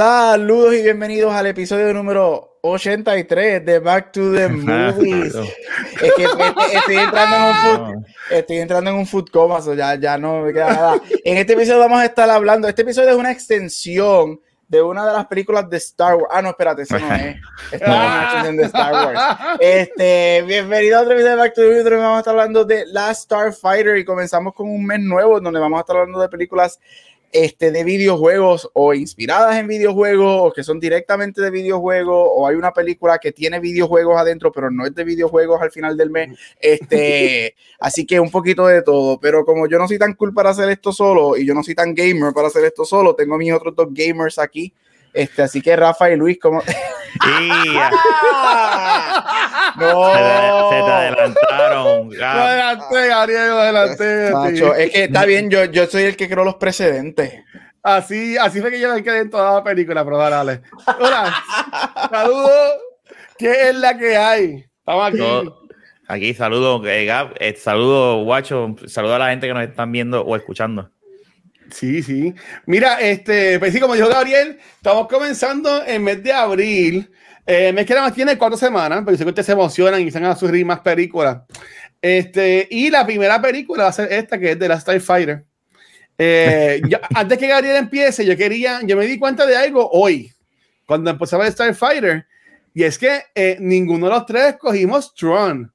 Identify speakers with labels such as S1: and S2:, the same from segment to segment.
S1: Saludos y bienvenidos al episodio número 83 de Back to the Movies. es que estoy, entrando en un food, estoy entrando en un food coma, ya, ya no me queda nada. En este episodio vamos a estar hablando, este episodio es una extensión de una de las películas de Star Wars. Ah, no, espérate, eso no es. Esta es una extensión de Star Wars. Este, bienvenido a otro video de Back to the Movies, vamos a estar hablando de Last Starfighter y comenzamos con un mes nuevo donde vamos a estar hablando de películas este, de videojuegos o inspiradas en videojuegos o que son directamente de videojuegos o hay una película que tiene videojuegos adentro pero no es de videojuegos al final del mes. Este, así que un poquito de todo, pero como yo no soy tan cool para hacer esto solo y yo no soy tan gamer para hacer esto solo, tengo mis otros dos gamers aquí. Este, así que Rafa y Luis, como.
S2: no. Se, te adelantaron.
S3: Lo adelanté, Gabriel, lo adelanté.
S1: Macho, es que está bien, yo, yo soy el que creo los precedentes.
S3: Así, así fue que yo me quedé en toda la película, pero dale, Hola, saludos. ¿Qué es la que hay? Estamos aquí.
S2: aquí, saludos, eh, Gab, eh, saludos, Guacho, saludos a la gente que nos están viendo o escuchando.
S3: Sí, sí. Mira, este, pues sí, como dijo Gabriel, estamos comenzando en mes de abril. Eh, mes que nada más tiene cuatro semanas, pero sé que ustedes se emocionan y se van a subir más películas. Este, y la primera película va a ser esta, que es de la Starfighter. Eh, antes que Gabriel empiece, yo quería, yo me di cuenta de algo hoy, cuando empezó a ver Starfighter, y es que eh, ninguno de los tres cogimos Tron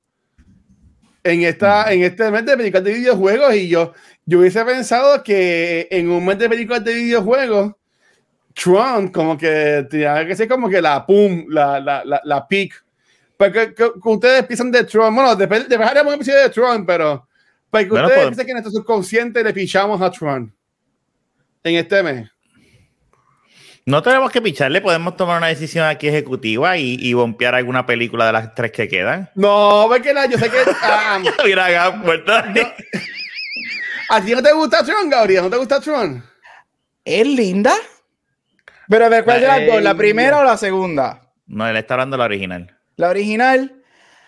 S3: en, esta, en este mes de películas de videojuegos, y yo, yo hubiese pensado que en un momento de películas de videojuegos, Tron como que tenía que ser como que la pum, la, la, la, la peak. Porque que, ustedes piensan de Tron, bueno, después, después haremos un episodio de Tron, pero para que ustedes pues, piensen que en nuestro subconsciente le pichamos a Tron en este mes.
S2: No tenemos que picharle, podemos tomar una decisión aquí ejecutiva y, y bompear alguna película de las tres que quedan.
S3: No, porque la, yo sé que. Um,
S2: Mira, puerta. No,
S3: ¿A ti no te gusta Tron, Gabriel? ¿No te gusta Tron?
S1: Es linda. Pero a ver, ¿cuál es la dos? ¿La primera o la segunda?
S2: No, él está hablando de la original.
S1: La original.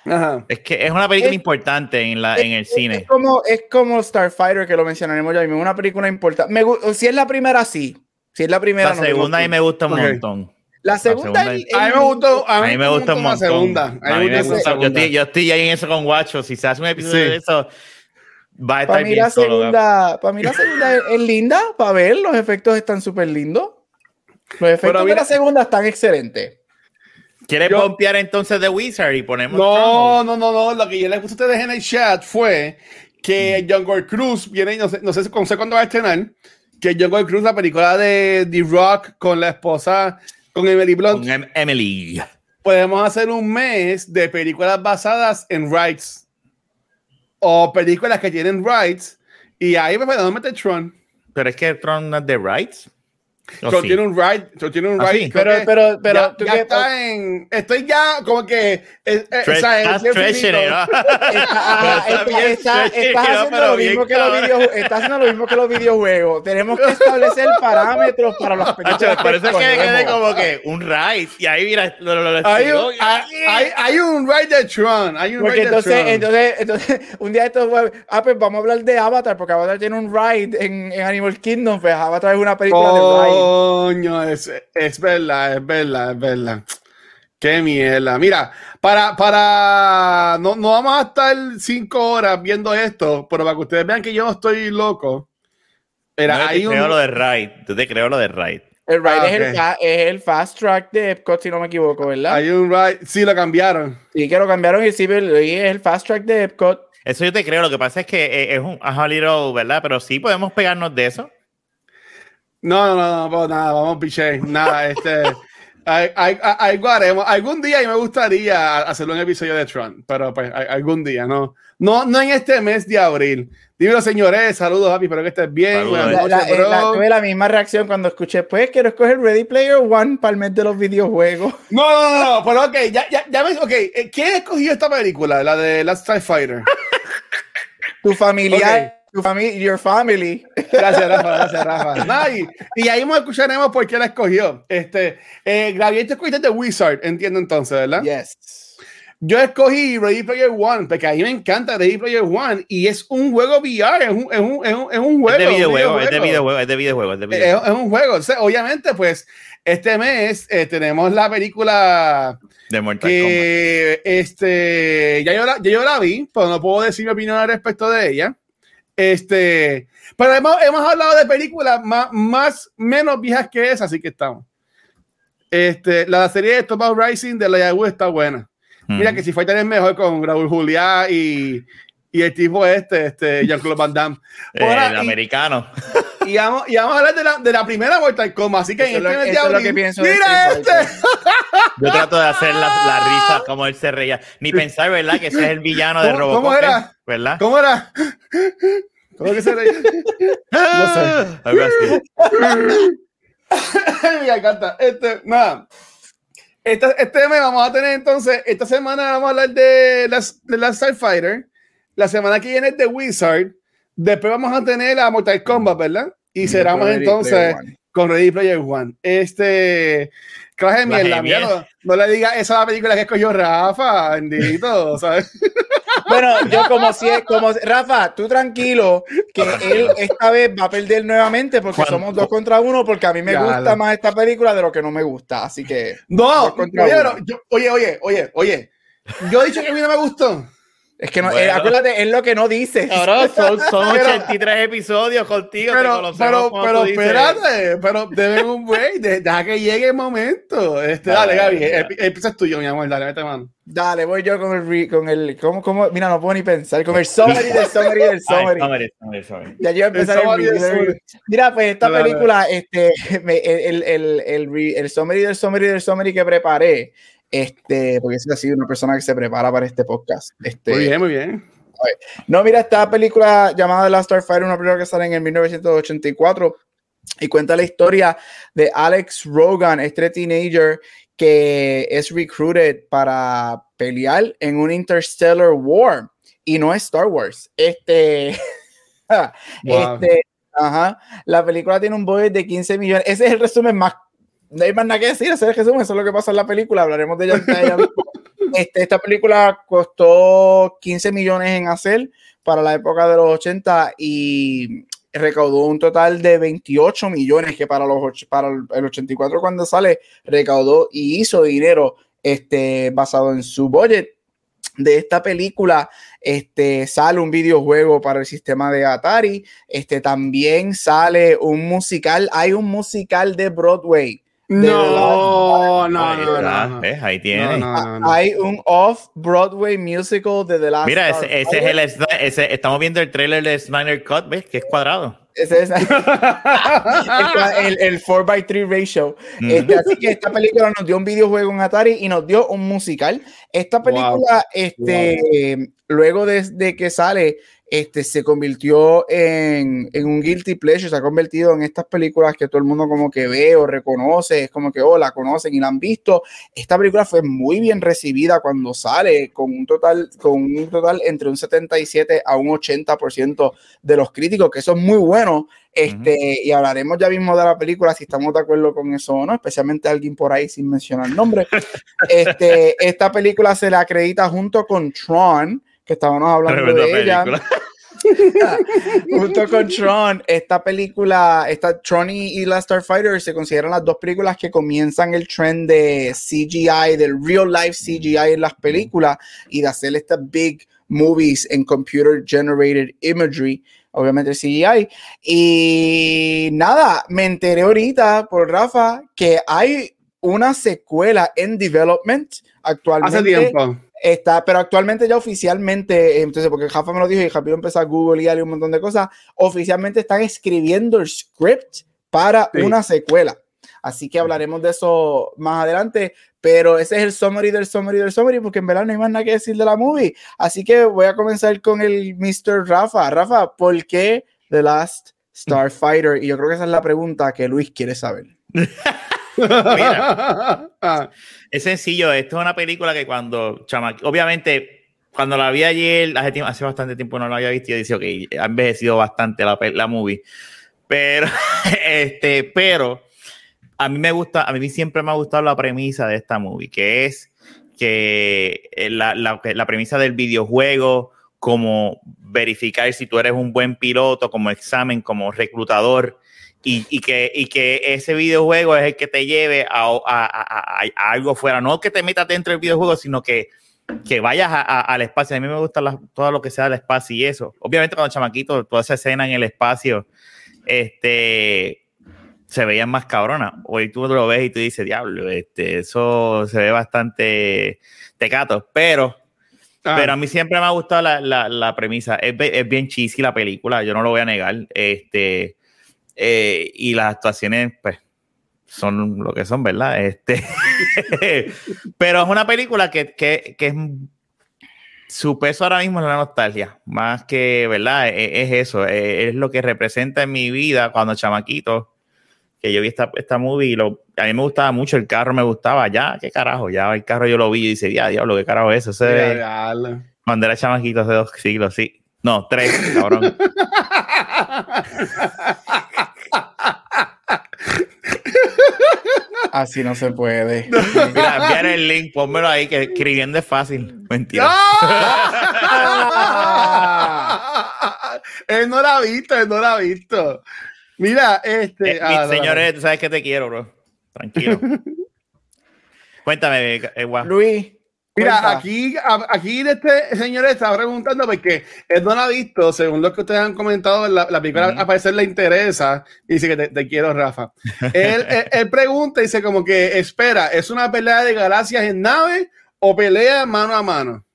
S3: Ajá.
S2: Es que es una película importante en, la,
S1: es,
S2: en el cine.
S1: Es como, es como Starfighter, que lo mencionaremos ya mismo. Una película importante. Me, si es la primera, sí. Si es la primera,
S2: La no segunda a mí me gusta un okay. montón.
S1: La segunda,
S3: la segunda a mí me gustó, a mí,
S2: a mí me gusta un montón.
S3: La segunda.
S2: A mí, me gusta, yo, estoy, yo estoy ahí en eso con Guacho. Si se hace un episodio sí. de eso, va a estar
S1: para mí
S2: bien
S1: la
S2: solo,
S1: segunda, Para mí la segunda es, es linda, para ver, los efectos están súper lindos. Los efectos mira, de la segunda están excelentes.
S2: ¿Quieres pompear entonces de Wizard y ponemos?
S3: No, no, no, no. Lo que yo les puse a ustedes en el chat fue que mm. John Gore Cruz viene, no sé, no sé, no sé cuándo va a estrenar, que John Gore Cruz, la película de The Rock con la esposa, con Emily Blunt.
S2: Con em Emily.
S3: Podemos hacer un mes de películas basadas en rights o películas que tienen rights y ahí me podemos meter Tron.
S2: Pero es que Tron no es de rights.
S3: Yo sí. tiene un ride, yo tiene un ride.
S1: ¿Ah, pero, pero, pero,
S3: ya, ya está en. Estoy ya como que. Eh, eh,
S2: Tre estás treasuring, ¿no?
S1: Estás haciendo lo mismo que los videojuegos. Estás haciendo lo mismo que los videojuegos. Tenemos que establecer parámetros para los
S2: películas. Por eso es que quede como que un ride. Y ahí mira, lo, lo, lo
S3: hay, un, hay, hay, un ride de Tron. Hay un
S1: porque
S3: ride
S1: entonces,
S3: de Tron.
S1: Entonces, entonces, un día esto ah, pues vamos a hablar de Avatar, porque Avatar tiene un ride en, en Animal Kingdom. Pues Avatar es una película
S3: oh.
S1: de ride.
S3: Coño, es, es verdad, es verdad, es verdad. Qué mierda. Mira, para, para, no, no vamos a estar cinco horas viendo esto, pero para que ustedes vean que yo no estoy loco.
S2: Era, no, hay te creo lo de Ride, tú te creo lo de Ride.
S1: El ride ah, es, okay. el, es, el, fast track de Epcot, si no me equivoco, ¿verdad?
S3: Hay un ride, sí, lo cambiaron.
S1: Sí, que lo cambiaron y sí, es el fast track de Epcot.
S2: Eso yo te creo, lo que pasa es que es un a little, ¿verdad? Pero sí podemos pegarnos de eso.
S3: No, no, no, no, nada, vamos piché, nada, este, algo haremos, algún día y me gustaría hacerlo un episodio de Tron, pero pues algún día, no, no, no en este mes de abril. Dímelo, señores, saludos, Happy, espero que estés bien.
S1: Saludos, la, la, bro. La, tuve la misma reacción cuando escuché, pues quiero escoger Ready Player One para el mes de los videojuegos.
S3: No, no, no, no pero ok, ya, ya, ya ves, ok, ¿quién escogió esta película, la de Last Strike Fighter?
S1: tu familiar, tu familia, your family.
S3: Gracias, Rafa, gracias, Rafa. y, y, ahí escucharemos por qué la escogió. Este, eh, Gabriel, te escogiste de Wizard, entiendo entonces, ¿verdad?
S1: Yes.
S3: Yo escogí Ready Player One, porque a mí me encanta Ready Player One y es un juego VR, es un, es un, es un, es un juego. Es de
S2: videojuego, es de videojuego, es de videojuego. Es, de videojuego.
S3: es, un juego. O sea, obviamente, pues, este mes eh, tenemos la película
S2: de Mortal
S3: que, Este, ya yo, la, ya yo la vi, pero no puedo decir mi opinión al respecto de ella. Este, pero hemos, hemos hablado de películas más, más, menos viejas que esa, así que estamos. Este, la serie de Top Rising de la Yahoo está buena. Mira que si fue es mejor con Raúl Juliá y, y el tipo este, este Jean-Claude Van Damme.
S2: el americano.
S3: Y vamos, y vamos a hablar de la, de la primera Mortal Kombat. Así que
S1: eso en este mes de abril, que pienso
S3: ¡Mira este!
S2: Yo trato de hacer la, la, risa como él se reía. Ni pensar, ¿verdad? Que ese es el villano de Robocop.
S3: ¿Cómo era?
S2: ¿Verdad?
S3: ¿Cómo era? ¿Cómo que se reía? No sé. Algo así. Me encanta. Este, nada. Este, este mes vamos a tener entonces, esta semana vamos a hablar de las, de las Starfighter. La semana que viene es de Wizard. Después vamos a tener a Mortal Kombat, ¿verdad? Y cerramos entonces con Ready Player One. Este. Clase de mierda, mierda. No, le diga esa es la película que escogió Rafa, bendito, ¿sabes?
S1: Bueno, yo como si como Rafa, tú tranquilo, que él esta vez va a perder nuevamente porque somos dos contra uno, porque a mí me gusta más esta película de lo que no me gusta, así que.
S3: No, oye, oye, oye, oye, yo he dicho que a mí no me gustó.
S1: Es que no, eh, acuérdate, es lo que no dice.
S2: Ahora son, son 83 episodios contigo.
S3: Pero, pero, pero espérate, pero deben un güey, deja que llegue el momento. Este, dale, Gaby, empiezas tuyo, mi amor, dale, vete mano.
S1: Dale, voy yo con el, con el, ¿cómo, cómo? Mira, no puedo ni pensar, con el summary del summary del summary. Ya yo voy a empezar el, el Mira, pues esta película, este, el, el, el, el summary del summary del summary que preparé, este, porque es así una persona que se prepara para este podcast. Este,
S3: muy bien, muy bien.
S1: No, mira, esta película llamada The Last Starfighter, una película que sale en el 1984 y cuenta la historia de Alex Rogan, este teenager que es recruited para pelear en un Interstellar War y no es Star Wars. Este, este ajá, la película tiene un budget de 15 millones. Ese es el resumen más no hay más nada que decir, ese eso es lo que pasa en la película, hablaremos de ella. este, esta película costó 15 millones en hacer para la época de los 80 y recaudó un total de 28 millones que para, los, para el 84 cuando sale recaudó y hizo dinero este, basado en su budget. De esta película este, sale un videojuego para el sistema de Atari. Este, también sale un musical. Hay un musical de Broadway
S3: no, no, no,
S2: Ahí tiene.
S1: Hay un off-Broadway musical de The Last
S2: Mira, ese, ese es el. Ese, estamos viendo el trailer de Snyder Cut, ¿ves? Que es cuadrado.
S1: Ese es el, el, 4x3 ratio. Este, así que esta película nos dio un videojuego en Atari y nos dio un musical. Esta película, este, luego de, de que sale, este, se convirtió en, un guilty pleasure, se ha convertido en estas películas que todo el mundo como que ve o reconoce, es como que, oh, la conocen y la han visto. Esta película fue muy bien recibida cuando sale, con un total, con un total entre un 77 a un 80% de los críticos, que eso es muy bueno. Este, Y hablaremos ya mismo de la película, si estamos de acuerdo con eso o no, especialmente alguien por ahí sin mencionar el nombre. Este, esta película se la acredita junto con Tron, que estábamos hablando de ella. Junto con Tron, esta película, esta Tron y, la Starfighter se consideran las dos películas que comienzan el trend de CGI, del real life CGI en las películas y de hacer estas big movies en computer generated imagery, obviamente CGI. Y nada, me enteré ahorita por Rafa que hay una secuela en development actualmente.
S3: Hace tiempo
S1: Está, pero actualmente ya oficialmente, entonces, porque Jafa me lo dijo y Javier empezó a Google y un montón de cosas, oficialmente están escribiendo el script para una secuela. Así que hablaremos de eso más adelante, pero ese es el summary del summary del summary, porque en verdad no hay más nada que decir de la movie. Así que voy a comenzar con el Mr. Rafa. Rafa, ¿por qué The Last Starfighter? Y yo creo que esa es la pregunta que Luis quiere saber.
S2: Mira, es sencillo. Esto es una película que cuando, chama, obviamente, cuando la vi ayer, hace, hace bastante tiempo no la había visto, y dije, ok, ha envejecido bastante la, la movie. Pero, este, pero a mí me gusta, a mí siempre me ha gustado la premisa de esta movie, que es que eh, la, la, la premisa del videojuego, como verificar si tú eres un buen piloto, como examen, como reclutador, y, y, que, y que ese videojuego es el que te lleve a, a, a, a, algo fuera. No que te metas dentro del videojuego, sino que, que vayas al espacio. A mí me gusta la, todo lo que sea el espacio y eso. Obviamente, cuando chamaquito, toda esa escena en el espacio, este se veían más cabronas. Hoy tú lo ves y tú dices, diablo, este, eso se ve bastante tecato, pero, ah. pero a mí siempre me ha gustado la, la, la premisa. Es, es, bien cheesy la película, yo no lo voy a negar. Este, eh, y las actuaciones, pues, son lo que son, ¿verdad? Este, pero es una película que, que, que, es su peso ahora mismo es la nostalgia, más que, ¿verdad? Es, es eso, es, es, lo que representa en mi vida cuando chamaquito que yo vi esta, esta movie y lo, a mí me gustaba mucho, el carro me gustaba, ya, qué carajo, ya el carro yo lo vi y dice, ya, diablo, qué carajo es eso. Ese, cuando era chamaquito hace dos siglos, sí. No, tres, cabrón.
S1: Así no se puede.
S2: Mira, enviar el link, pónmelo ahí, que escribiendo es fácil. Mentira.
S3: él no la ha visto, él no la ha visto. Mira, este.
S2: Eh, ah, señores, tú sabes que te quiero, bro. Tranquilo. Cuéntame, eh,
S3: Luis. Mira, aquí, aquí este señor está preguntando porque él no la ha visto, según lo que ustedes han comentado, la, la película a parecer le interesa y dice que te, quiero, Rafa. él, él, pregunta y dice como que, espera, ¿es una pelea de galaxias en nave o pelea mano a mano?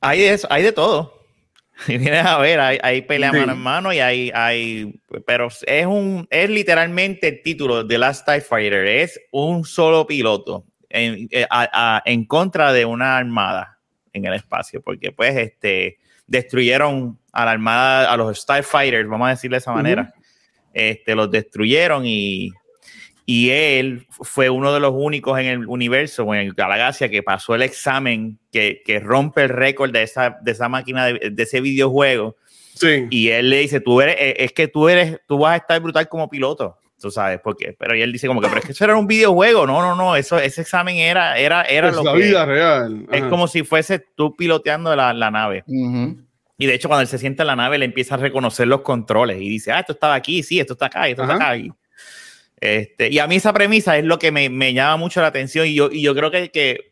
S2: Hay de, eso, hay de todo. Y vienes a ver, hay, hay pelea mano en mano y hay, hay, pero es un, es literalmente el título de Last TIE Fighter, es un solo piloto en, eh, en contra de una armada en el espacio, porque pues este, destruyeron a la armada, a los TIE Fighters, vamos a decirle de esa manera, este, los destruyeron y y él fue uno de los únicos en el universo o en el galaxia que pasó el examen que, que rompe el récord de esa, de esa máquina, de, de, ese videojuego.
S3: Sí.
S2: Y él le dice, tú eres, eh, es que tú eres, tú vas a estar brutal como piloto. Tú sabes por qué. Pero él dice como que, pero es que eso era un videojuego. No, no, no. Eso, ese examen era, era, era
S3: es
S2: lo
S3: la
S2: que,
S3: vida real.
S2: Ajá. Es como si fuese tú piloteando la, la nave. Uh -huh. Y de hecho, cuando él se sienta en la nave, le empieza a reconocer los controles y dice, ah, esto estaba aquí, sí, esto está acá, esto Ajá. está acá. Y, este, y a mí esa premisa es lo que me, me llama mucho la atención y yo, y yo creo que, que,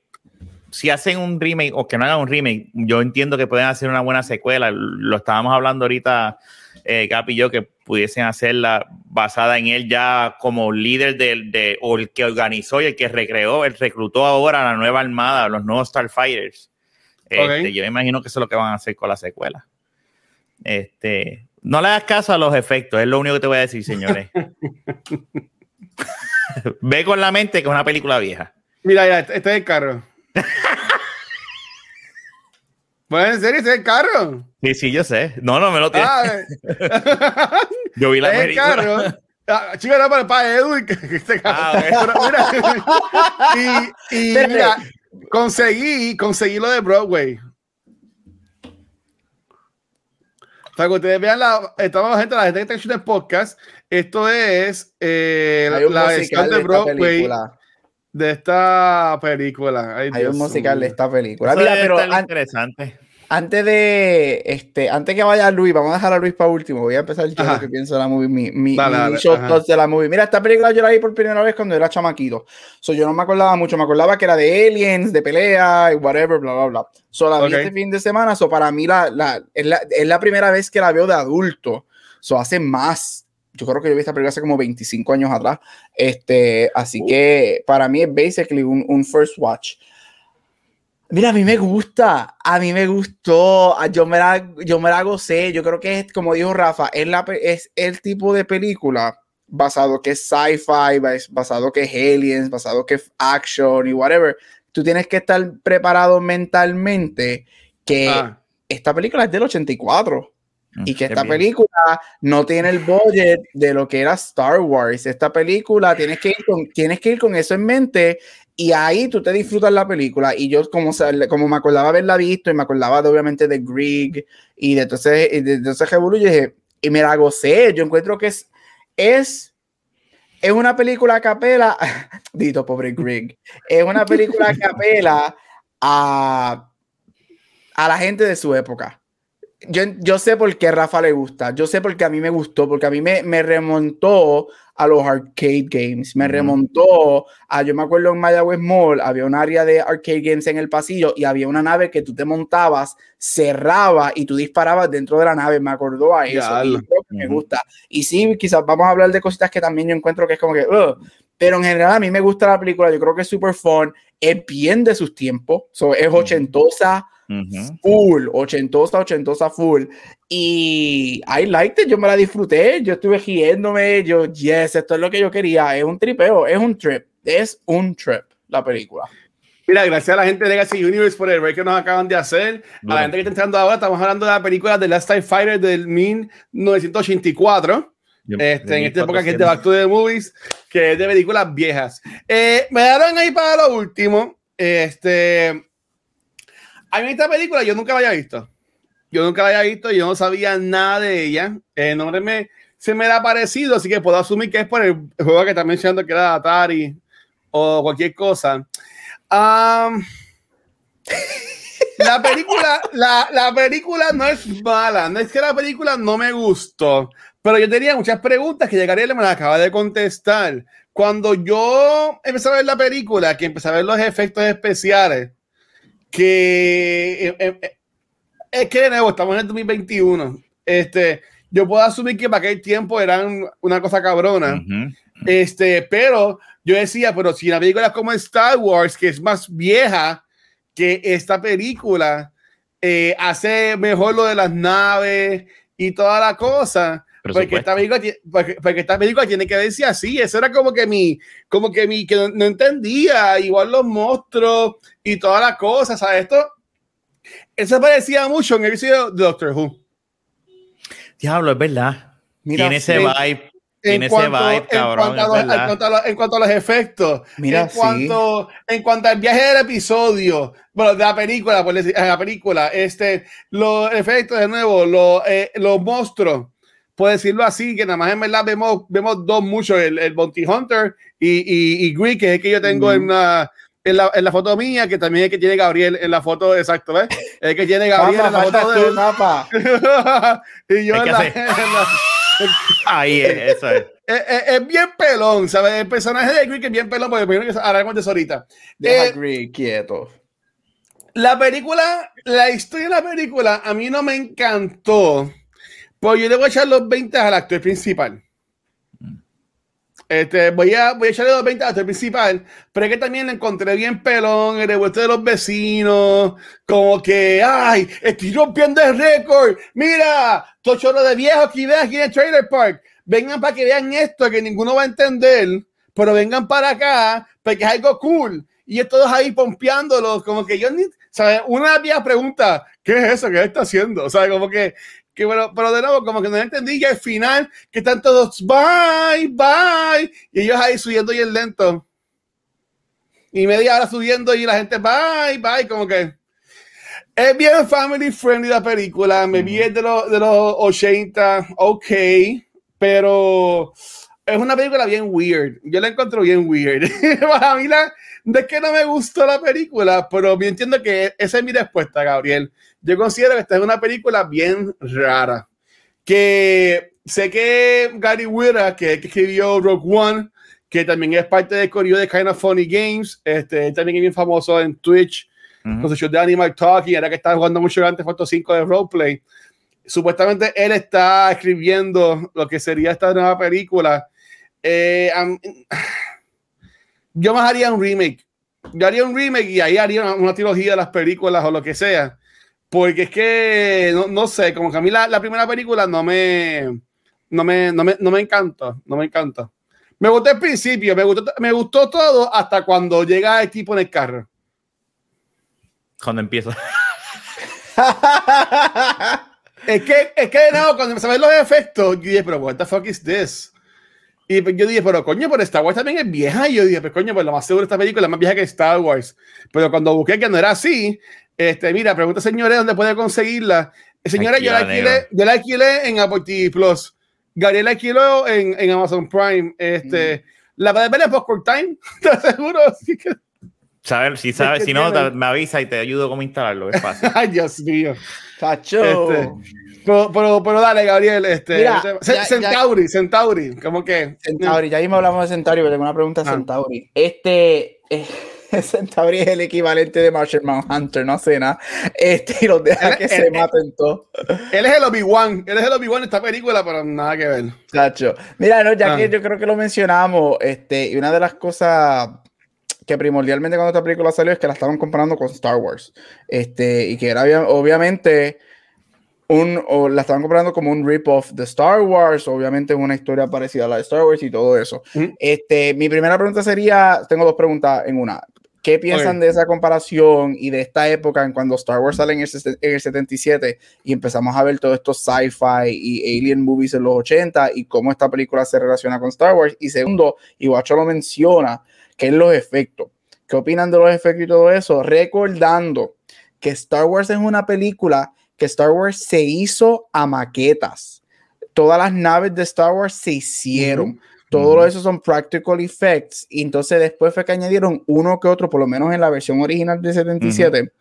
S2: si hacen un remake o que no hagan un remake, yo entiendo que pueden hacer una buena secuela. Lo estábamos hablando ahorita, eh, Cap y yo, que pudiesen hacerla basada en él ya como líder del, de, o el que organizó y el que recreó, el reclutó ahora a la nueva armada, los nuevos Starfighters. Este, okay. Yo me imagino que eso es lo que van a hacer con la secuela. Este, no le hagas caso a los efectos, es lo único que te voy a decir, señores. Ve con la mente que es una película vieja.
S3: Mira, ya, este es el carro. bueno, ¿en serio? ¿Este es el carro?
S2: Sí, sí, yo sé. No, no me lo tienes. Ah, yo vi la
S3: es película. El carro. Ah, chica, era para, para Edwin. Que, que este carro. Ah, mira, y, y mira, conseguí, conseguí lo de Broadway. Para que ustedes vean la, estamos gente, la gente que está el podcast, esto es eh, la versión de Broadway de esta película.
S1: Ay, Hay Dios un musical de esta película. Mira, pero
S2: an interesante.
S1: Antes de este, antes que vaya Luis, vamos a dejar a Luis para último. Voy a empezar yo lo que pienso de la movie, mi, mi, dale, mi dale, de la movie. Mira, esta película yo la vi por primera vez cuando era chamaquito. So, yo no me acordaba mucho, me acordaba que era de aliens, de pelea y whatever, bla, bla, bla. So, la vi okay. este fin de semana. So, para mí la, la, es, la, es la primera vez que la veo de adulto. So, hace más yo creo que yo vi esta película hace como 25 años atrás. Este, así uh. que para mí es basically un, un, first watch. Mira, a mí me gusta, a mí me gustó, yo me la, yo me la gocé, yo creo que es, como dijo Rafa, es, la, es el tipo de película basado que es sci-fi, basado que es aliens, basado que es action y whatever. Tú tienes que estar preparado mentalmente que ah. esta película es del 84 y que esta película no tiene el budget de lo que era Star Wars. Esta película tienes que ir con, tienes que ir con eso en mente Y ahí tú te disfrutas la película. Y yo, como, como me acordaba haberla visto, y me acordaba de, obviamente de Greg y de entonces, y de, entonces dije, y me la gocé. Yo encuentro que es, es, es una película a capela. Dito, pobre Greg. Es una película a capela a, a la gente de su época. Yo, yo, sé por qué a Rafa le gusta, yo sé por qué a mí me gustó, porque a mí me, me remontó a los arcade games, me remontó a, yo me acuerdo en Mayagüez Mall, había un área de arcade games en el pasillo y había una nave que tú te montabas, cerraba y tú disparabas dentro de la nave, me acordó a eso, y me gusta. Y sí, quizás vamos a hablar de cositas que también yo encuentro que es como que, pero en general a mí me gusta la película, yo creo que es super fun, es bien de sus tiempos, es ochentosa, full, ochentosa, ochentosa full. Y I liked it, yo me la disfruté, yo estuve riéndome, yo, yes, esto es lo que yo quería, es un tripeo, es un trip, es un trip la película.
S3: Mira, gracias a la gente de Legacy Universe por el break que nos acaban de hacer. A la gente que está entrando ahora, estamos hablando de la película de Last Time Fighter del 1984. Este, en esta época que es de Back to the Movies, que es de películas viejas. Eh, me dieron ahí para lo último. Este, a mí esta película yo nunca la había visto. Yo nunca la había visto, yo no sabía nada de ella. El nombre me, se me ha parecido, así que puedo asumir que es por el juego que está mencionando que era Atari o cualquier cosa. la película, la, la, película no es mala, no es que la película no me gustó, pero yo tenía muchas preguntas que llegaría me las acaba de contestar. Cuando yo empecé a ver la película, que empecé a ver los efectos especiales, que eh, eh, eh, es que de nuevo estamos en el 2021. Este, yo puedo asumir que para aquel tiempo eran una cosa cabrona. Este, pero yo decía, pero si la película como Star Wars, que es más vieja que esta película, hace mejor lo de las naves y toda la cosa. Porque esta, película, porque, esta película tiene que decir así. Eso era como que mi, como que mi, que no, entendía. Igual los monstruos y todas las cosas. ¿Sabes? Esto, eso parecía mucho en el episodio de Doctor Who.
S2: Diablo, es verdad. tiene ese vibe. Tiene ese vibe, cabrón.
S3: En cuanto, a los, efectos. Mira, en, cuanto, en cuanto al viaje del episodio, bueno, de la película, por decir, la película, este, los efectos de nuevo, los, eh, los monstruos puedo decirlo así, que nada más en verdad vemos, vemos dos mucho, el, el Bounty Hunter y, y, y Greek, que es el que yo tengo en, una, en, la, en, la, foto mía, que también es el que tiene Gabriel en la foto, exacto, ¿ves? El que tiene Gabriel en la foto de
S1: Papa.
S3: y yo en la,
S2: Ahí es, eso es.
S3: Es, es. bien pelón, ¿sabes? El personaje de Greek es bien pelón, porque primero que hablamos de eso ahorita.
S1: Deja eh, Greek quieto.
S3: La película, la historia de la película a mí no me encantó pues yo le voy a echar los 20 al actor principal. Este, voy, a, voy a echarle los 20 al actor principal, pero es que también le encontré bien pelón, el revuelto de los vecinos, como que, ay, estoy rompiendo el récord, mira, tochoro de viejos que vean aquí en el trailer park, vengan para que vean esto que ninguno va a entender, pero vengan para acá, porque es algo cool. Y todos ahí pompeándolos, como que yo ni, ¿sabes? Una vieja pregunta, ¿qué es eso que está haciendo? O sea, como que que bueno, pero de nuevo, como que no entendí ya al final, que están todos bye, bye, y ellos ahí subiendo y el lento. Y media hora subiendo y la gente bye, bye, como que es bien family friendly la película, me vi de, los, de los 80, ok, pero es una película bien weird. Yo la encuentro bien weird. Para mí la, no es que no me gustó la película, pero yo entiendo que esa es mi respuesta, Gabriel yo considero que esta es una película bien rara. Que sé que Gary Whitta, que, escribió Rogue One, que también es parte del correo de Kind of Funny Games, este, también es bien famoso en Twitch, con su show de Animal Talking, ahora que está jugando mucho antes Foto 5 de roleplay. Supuestamente él está escribiendo lo que sería esta nueva película. Eh, yo más haría un remake. Yo haría un remake y ahí haría una, una, trilogía de las películas o lo que sea. Porque es que, no, no sé, como que a mí la, la, primera película no me, no me, no me, no me encanta, no me encanta. Me gustó el principio, me gustó, me gustó todo hasta cuando llega el tipo en el carro.
S2: Cuando empieza.
S3: es que, es que no, cuando empecé a ver los efectos, yo dije, pero what the fuck is this? Y pues yo dije, pero coño, pero Star Wars también es vieja. Y yo dije, pues coño, pues lo más seguro esta película es más vieja que Star Wars. Pero cuando busqué que no era así, este, mira, pregunta señores dónde puede conseguirla. Señora, yo la, alquilé, yo la alquilé en Apple TV Plus. Gabriel la alquiló en, en Amazon Prime. Este, La puedes ver en Popcorn Time, ¿estás seguro? Así que...
S2: Saber, si sabes, si no, me avisa y te ayudo cómo instalarlo. Es fácil.
S3: Ay, Dios mío.
S1: Cacho.
S3: Este, pero, pero, pero, dale, Gabriel. Este, Mira, ya, Centauri, ya, Centauri, como que.
S1: Centauri, ya mismo hablamos de Centauri, pero tengo una pregunta a ah. Centauri. Este. Eh, Centauri es el equivalente de Martian Manhunter, no sé nada. Este, y los deja que se maten todos.
S3: Él es el Obi-Wan, él es el Obi-Wan de esta película, pero nada que ver.
S1: Cacho. Mira, no, ya que ah. yo creo que lo mencionamos, este, y una de las cosas que primordialmente cuando esta película salió es que la estaban comparando con Star Wars. Este, y que era obviamente un, o la estaban comparando como un rip-off de Star Wars, obviamente es una historia parecida a la de Star Wars y todo eso. Este, mi primera pregunta sería, tengo dos preguntas en una. ¿Qué piensan de esa comparación y de esta época en cuando Star Wars sale en el, en el 77 y empezamos a ver todos estos sci-fi y alien movies en los 80 y cómo esta película se relaciona con Star Wars? Y segundo, y Guacho lo menciona, que es los efectos. ¿Qué opinan de los efectos y todo eso? Recordando que Star Wars es una película que Star Wars se hizo a maquetas. Todas las naves de Star Wars se hicieron. Todo eso son practical effects. Y entonces después fue que añadieron uno que otro, por lo menos en la versión original de 77,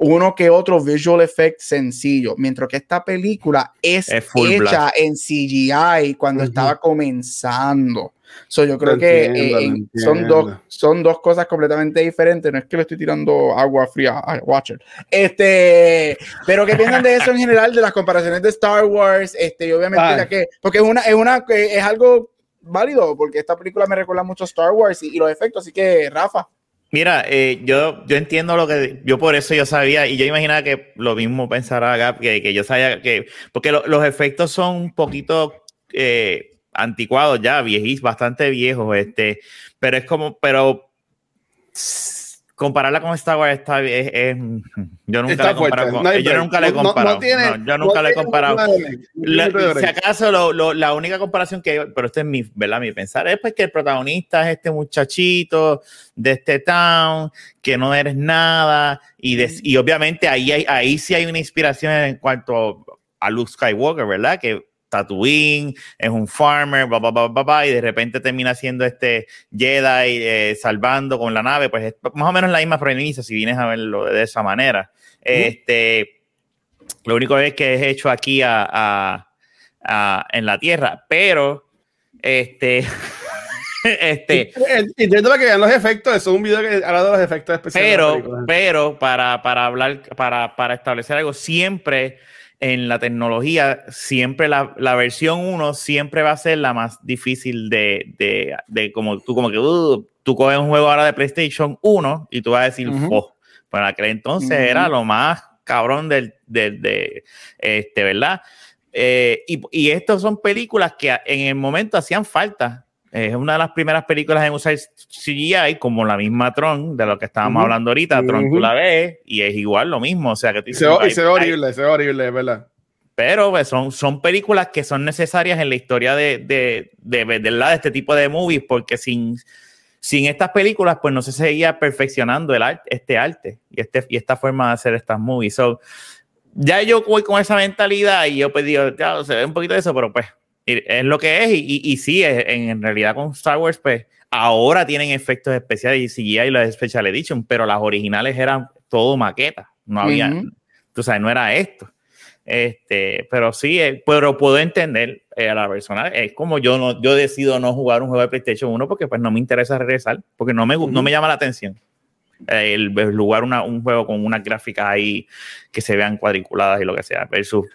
S1: uno que otro visual effect sencillo. Mientras que esta película es, hecha en CGI cuando estaba comenzando. So, yo creo que eh, son, dos, son dos cosas completamente diferentes. No es que le estoy tirando agua fría a Watcher. Este, pero ¿qué piensan de eso en general, de las comparaciones de Star Wars? Este, y obviamente, que, porque es, una, es, una, es algo válido, porque esta película me recuerda mucho a Star Wars y, los efectos. Así que, Rafa.
S2: Mira, eh, yo, yo entiendo lo que yo por eso yo sabía y yo imaginaba que lo mismo pensará Gap, que, que yo sabía que, porque los efectos son un poquito eh, anticuados ya, viejís, bastante viejos, este, pero es como, pero compararla con Star Wars está es, es yo nunca la he comparado con, yo nunca le he comparado no, yo nunca le he comparado. si acaso lo, lo, la única comparación que pero este es mi verdad mi pensar es pues que el protagonista es este muchachito de este town que no eres nada y, de, y obviamente ahí hay, ahí sí hay una inspiración en cuanto a Luke Skywalker verdad que Tatooine, es un farmer, bla, bla, bla, bla, y de repente termina siendo este Jedi eh, salvando con la nave, pues es más o menos la misma premisa si vienes a verlo de esa manera. Este, lo único es que es hecho aquí a, a, en la Tierra, pero este... este
S3: intento que vean los efectos eso es un video que habla de los efectos especiales
S2: pero pero para, para hablar para, para establecer algo siempre en la tecnología, siempre la, la versión 1 siempre va a ser la más difícil de, de, de como tú, como que uh, tú coges un juego ahora de PlayStation 1 y tú vas a decir, oh, para aquel entonces era lo más cabrón del, del de, este, ¿verdad? Eh, y, y estas son películas que en el momento hacían falta es una de las primeras películas en usar CGI, como la misma Tron, de lo que estábamos hablando ahorita. Tron tú la ves y es igual lo mismo. O sea, que
S3: se, ve horrible, se ve horrible, ¿verdad?
S2: Pero pues, son, son películas que son necesarias en la historia de, de, de, de, de este tipo de movies, porque sin, sin estas películas, pues no se seguía perfeccionando el arte, este arte y, este, y esta forma de hacer estas movies. So, ya yo voy con esa mentalidad y yo pues digo, ya, se ve un poquito de eso, pero pues es lo que es. Y, y, sí, en, realidad con Star Wars, pues ahora tienen efectos especiales y CGI y las Special Edition, pero las originales eran todo maqueta. No había, tú sabes, no era esto. Este, pero sí, eh, pero puedo entender eh, a la persona. Es como yo no, yo decido no jugar un juego de PlayStation 1 porque pues no me interesa regresar, porque no me, no me llama la atención. El, jugar una, un juego con unas gráficas ahí que se vean cuadriculadas y lo que sea, versus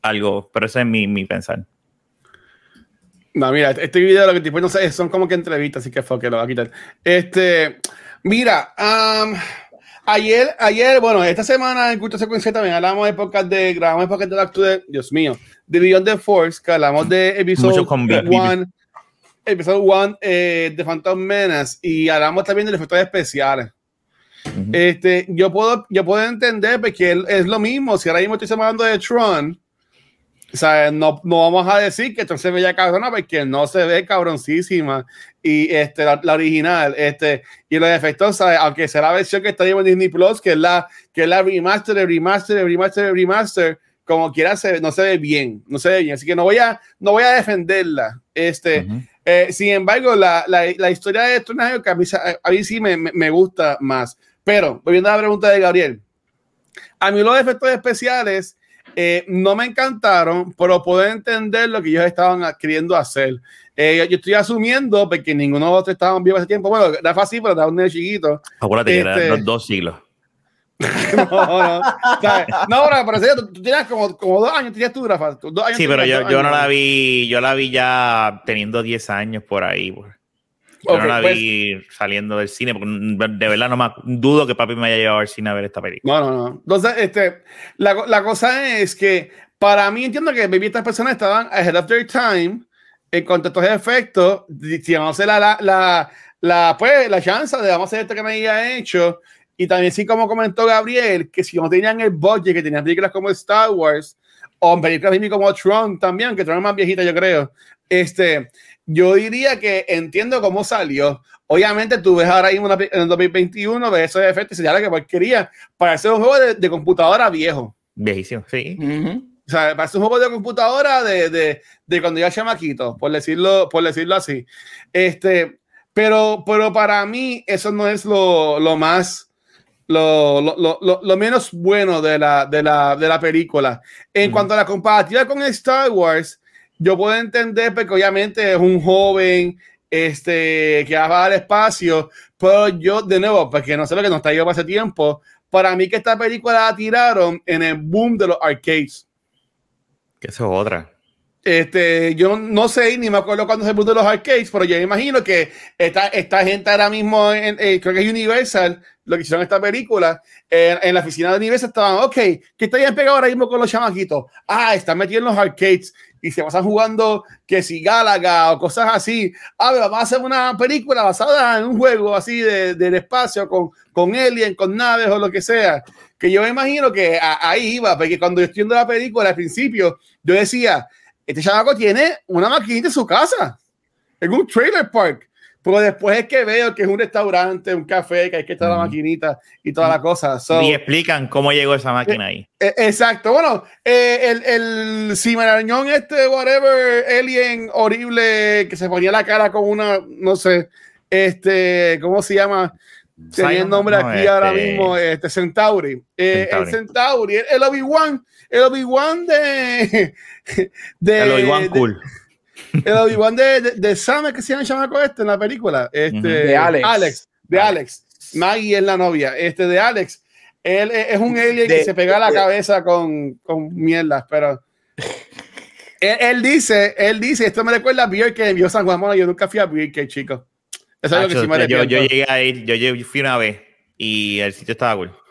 S2: algo, pero ese es mi, mi pensar.
S3: No, mira, este video lo que tipo no sé, son como que entrevistas, así que que lo va a quitar. Este, mira, ayer, ayer, bueno, esta semana en Culto Secuencia también hablamos de épocas de, grabamos épocas de Dark de, Dios mío, de Beyond the Force, que hablamos de episodio 1, episodio 1 eh, de Phantom Menace, y hablamos también de efectos especiales. Este, yo puedo, yo puedo entender porque es lo mismo, si ahora mismo estoy hablando de Tron, O sea, no, no vamos a decir que esto se veía cabrona porque no se ve cabroncísima. Y este, la, original, este, y los efectos, aunque sea la versión que está en Disney Plus, que es la, que es la remaster, remaster, remaster, remaster, como quiera, se, no se ve bien, no se ve bien. Así que no voy a, no voy a defenderla. Este, eh, sin embargo, la, la, la historia de esto que a mí, a mí sí me, me, gusta más. Pero, volviendo a la pregunta de Gabriel, a mí los efectos especiales eh, no me encantaron, pero puedo entender lo que ellos estaban queriendo hacer. Eh, yo estoy asumiendo, porque ninguno de nosotros estaban vivos ese tiempo. Bueno, era fácil, pero era un niño chiquito.
S2: Acuérdate que eran este, los dos siglos.
S3: no, no. no, pero, tú, tú, tenías como, como, dos años, tenías tú, Rafa. Dos
S2: años sí, pero yo, yo no la vi, yo la vi ya teniendo 10 años por ahí. Pues. Yo no la vi pues- saliendo del cine, porque de verdad no me dudo que papi me haya llevado al cine a ver esta película.
S3: No, no, no. Entonces, este, la, la cosa es que para mí entiendo que baby, estas personas estaban ahead of their time en cuanto a estos efectos. Si vamos a hacer la, la, la, pues, la chance de vamos a hacer esto que me había hecho. Y también, sí, como comentó Gabriel, que si no tenían el budget, que tenían películas como Star Wars, o películas como Tron también, que Tron es más viejita, yo creo. Este, yo diría que entiendo cómo salió. Obviamente, tú ves ahora mismo en el 2021, ves esos efectos y señala que quería para hacer un juego de, computadora viejo.
S2: Viejísimo, sí.
S3: O sea, para hacer un juego de computadora de, de, de cuando ya chamaquito, por decirlo, por decirlo así. Este, pero, pero para mí, eso no es lo, lo más. Lo, lo, lo, lo, menos bueno de la, de la, de la película. En cuanto a la comparativa con Star Wars, yo puedo entender porque obviamente es un joven este, que va al espacio, pero yo, de nuevo, porque no sé lo que nos está para ese tiempo, para mí que esta película la tiraron en el boom de los arcades.
S2: Que eso es otra.
S3: Este, yo no sé ni me acuerdo cuándo se puso los arcades, pero yo imagino que esta, esta gente ahora mismo, en, eh, creo que es Universal, lo que hicieron esta película, en, la oficina de Universal estaban, ok, que está bien pegado ahora mismo con los chamaquitos. Ah, están metidos en los arcades y se pasan jugando que si Galaga o cosas así. Ah, vamos a hacer una película basada en un juego así de, del espacio con, con alien, con naves o lo que sea. Que yo me imagino que ahí iba, porque cuando yo estoy la película al principio, yo decía, este chamaco tiene una maquinita en su casa, en un trailer park. Pero después es que veo que es un restaurante, un café, que hay que estar la maquinita y toda la cosa.
S2: y explican cómo llegó esa máquina ahí.
S3: Eh, eh, exacto. Bueno, eh, el, el cimarañón este, whatever, alien horrible, que se ponía la cara como una, no sé, este, ¿cómo se llama? Tenía el nombre aquí ahora este mismo, este Centauri. El Centauri, el Obi-Wan, el Obi-Wan de,
S2: de... El Obi-Wan cool.
S3: El Obi-Wan de, de, de, Sam, que se llama chamaco este en la película. Este,
S1: De Alex.
S3: Alex. De Alex. Maggie es la novia. Este de Alex. Él es un alien que se pega la cabeza con, con mierdas, pero. él, dice, él dice, esto me recuerda a que envió San Juan. yo nunca fui a Beer que chico.
S2: Eso es lo que sí me yo, yo llegué a ir, yo, fui una vez y el sitio estaba cool.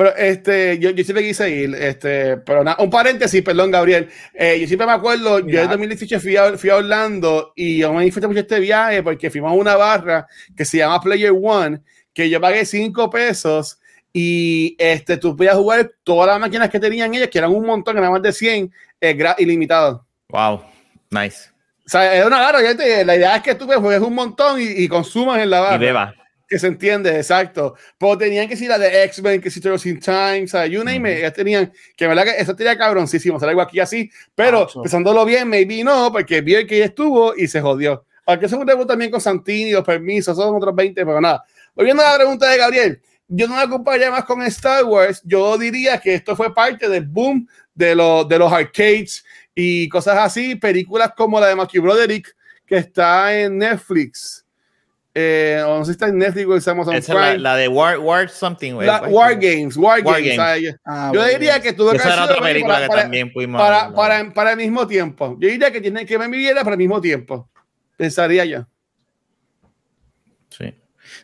S3: Pero este, yo, yo siempre quise ir, este, pero nada, un paréntesis, perdón, Gabriel. Eh, yo siempre me acuerdo, yo en 2018 fui a, fui a Orlando y yo me disfruté mucho este viaje porque fuimos a una barra que se llama Player One, que yo pagué 5 pesos y este, tú podías jugar todas las máquinas que tenían ellas, que eran un montón, eran más de 100, eh, ilimitado.
S2: Wow, nice.
S3: O sea, es una barra, la idea es que tú juegues un montón y, y consumas en la barra.
S2: Y beba
S3: que se entiende, exacto. Pero tenían que ser la de X-Men, que si Turtles in Time, o sea, you name it, tenían, que verdad que eso tenía cabroncísimo, o algo aquí así, pero pensándolo bien, maybe no, porque vio que estuvo y se jodió. Aunque es un debut también con Santini, los permisos, son otros 20, pero nada. Volviendo a la pregunta de Gabriel, yo no me acompañaría más con Star Wars, yo diría que esto fue parte del boom de, los de los arcades y cosas así, películas como la de Matthew Broderick, que está en Netflix. Eh, o no sé si está en Netflix o estamos en
S2: Prime. La, la, de War, War Something.
S3: La, War Games, War, War Games. Games. Ah, yo diría que tuve que
S2: Esa era otra película para, que para, también pudimos
S3: para, para, para, el mismo tiempo. Yo diría que tiene que me viviera para el mismo tiempo. Pensaría yo.
S2: Sí.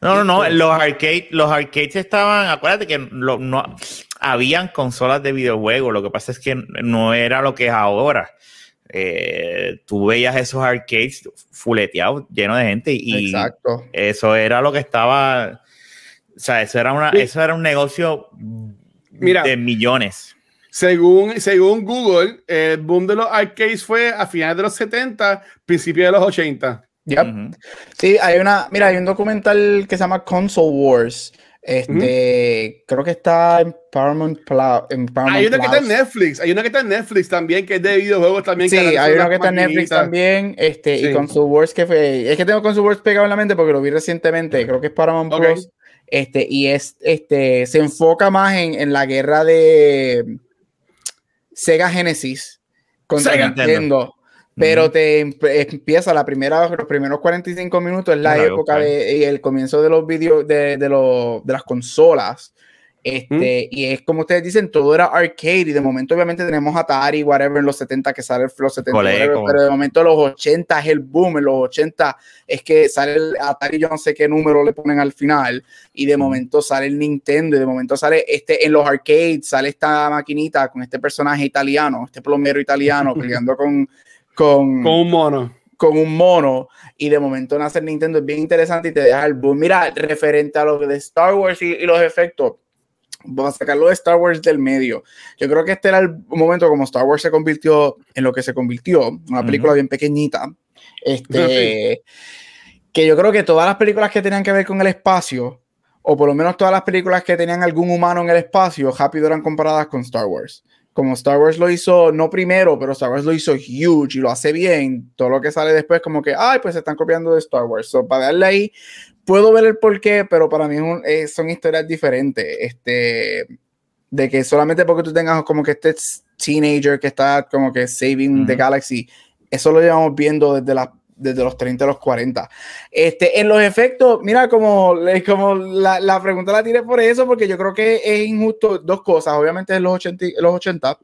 S2: No, no, no. Los arcades, los arcades estaban. Acuérdate que lo, no habían consolas de videojuegos. Lo que pasa es que no era lo que es ahora eh, tú veías esos arcades fuleteados, llenos de gente y
S1: Exacto.
S2: eso era lo que estaba, o sea, eso era, una, eso era un negocio
S3: Mira,
S2: de millones.
S3: según, según Google, el boom de los arcades fue a finales de los 70, principios de los 80.
S1: Sí, hay una, mira, hay un documental que se llama Console Wars. Este, creo que está en Paramount, en
S3: Hay una que está en Netflix, hay una que está en Netflix también, que es de videojuegos también.
S1: Sí, hay una que está en Netflix también, este, y Console Wars que fue, es que tengo Console Wars pegado en la mente porque lo vi recientemente, creo que es Paramount Plus, este, y es, este, se enfoca más en, en la guerra de Sega Genesis contra Nintendo pero te empieza la primera, los primeros 45 minutos es la época de, y el comienzo de los vídeos de, de, de, las consolas. Este, Y es como ustedes dicen, todo era arcade. Y de momento, obviamente, tenemos Atari, whatever, en los 70, que sale los 70, pero de momento, los 80 es el boom. En los 80 es que sale el Atari, yo no sé qué número le ponen al final. Y de momento sale el Nintendo. Y de momento sale este en los arcades, sale esta maquinita con este personaje italiano, este plomero italiano peleando con con,
S3: un mono.
S1: Con un mono. Y de momento nace Nintendo. Es bien interesante y te deja el boom. Mira, referente a lo de Star Wars y, los efectos. Vamos a sacarlo de Star Wars del medio. Yo creo que este era el momento como Star Wars se convirtió en lo que se convirtió, una película bien pequeñita. Este, que yo creo que todas las películas que tenían que ver con el espacio, o por lo menos todas las películas que tenían algún humano en el espacio, rápido eran comparadas con Star Wars como Star Wars lo hizo, no primero, pero Star Wars lo hizo huge y lo hace bien, todo lo que sale después como que, ay, pues se están copiando de Star Wars. So, para darle ahí, puedo ver el porqué, pero para mí eh, son historias diferentes. Este, de que solamente porque tú tengas como que este teenager que está como que saving the galaxy, eso lo llevamos viendo desde la desde los 30 a los 40. Este, en los efectos, mira, como, como la, la, pregunta la tiré por eso, porque yo creo que es injusto dos cosas. Obviamente en los 80, los 80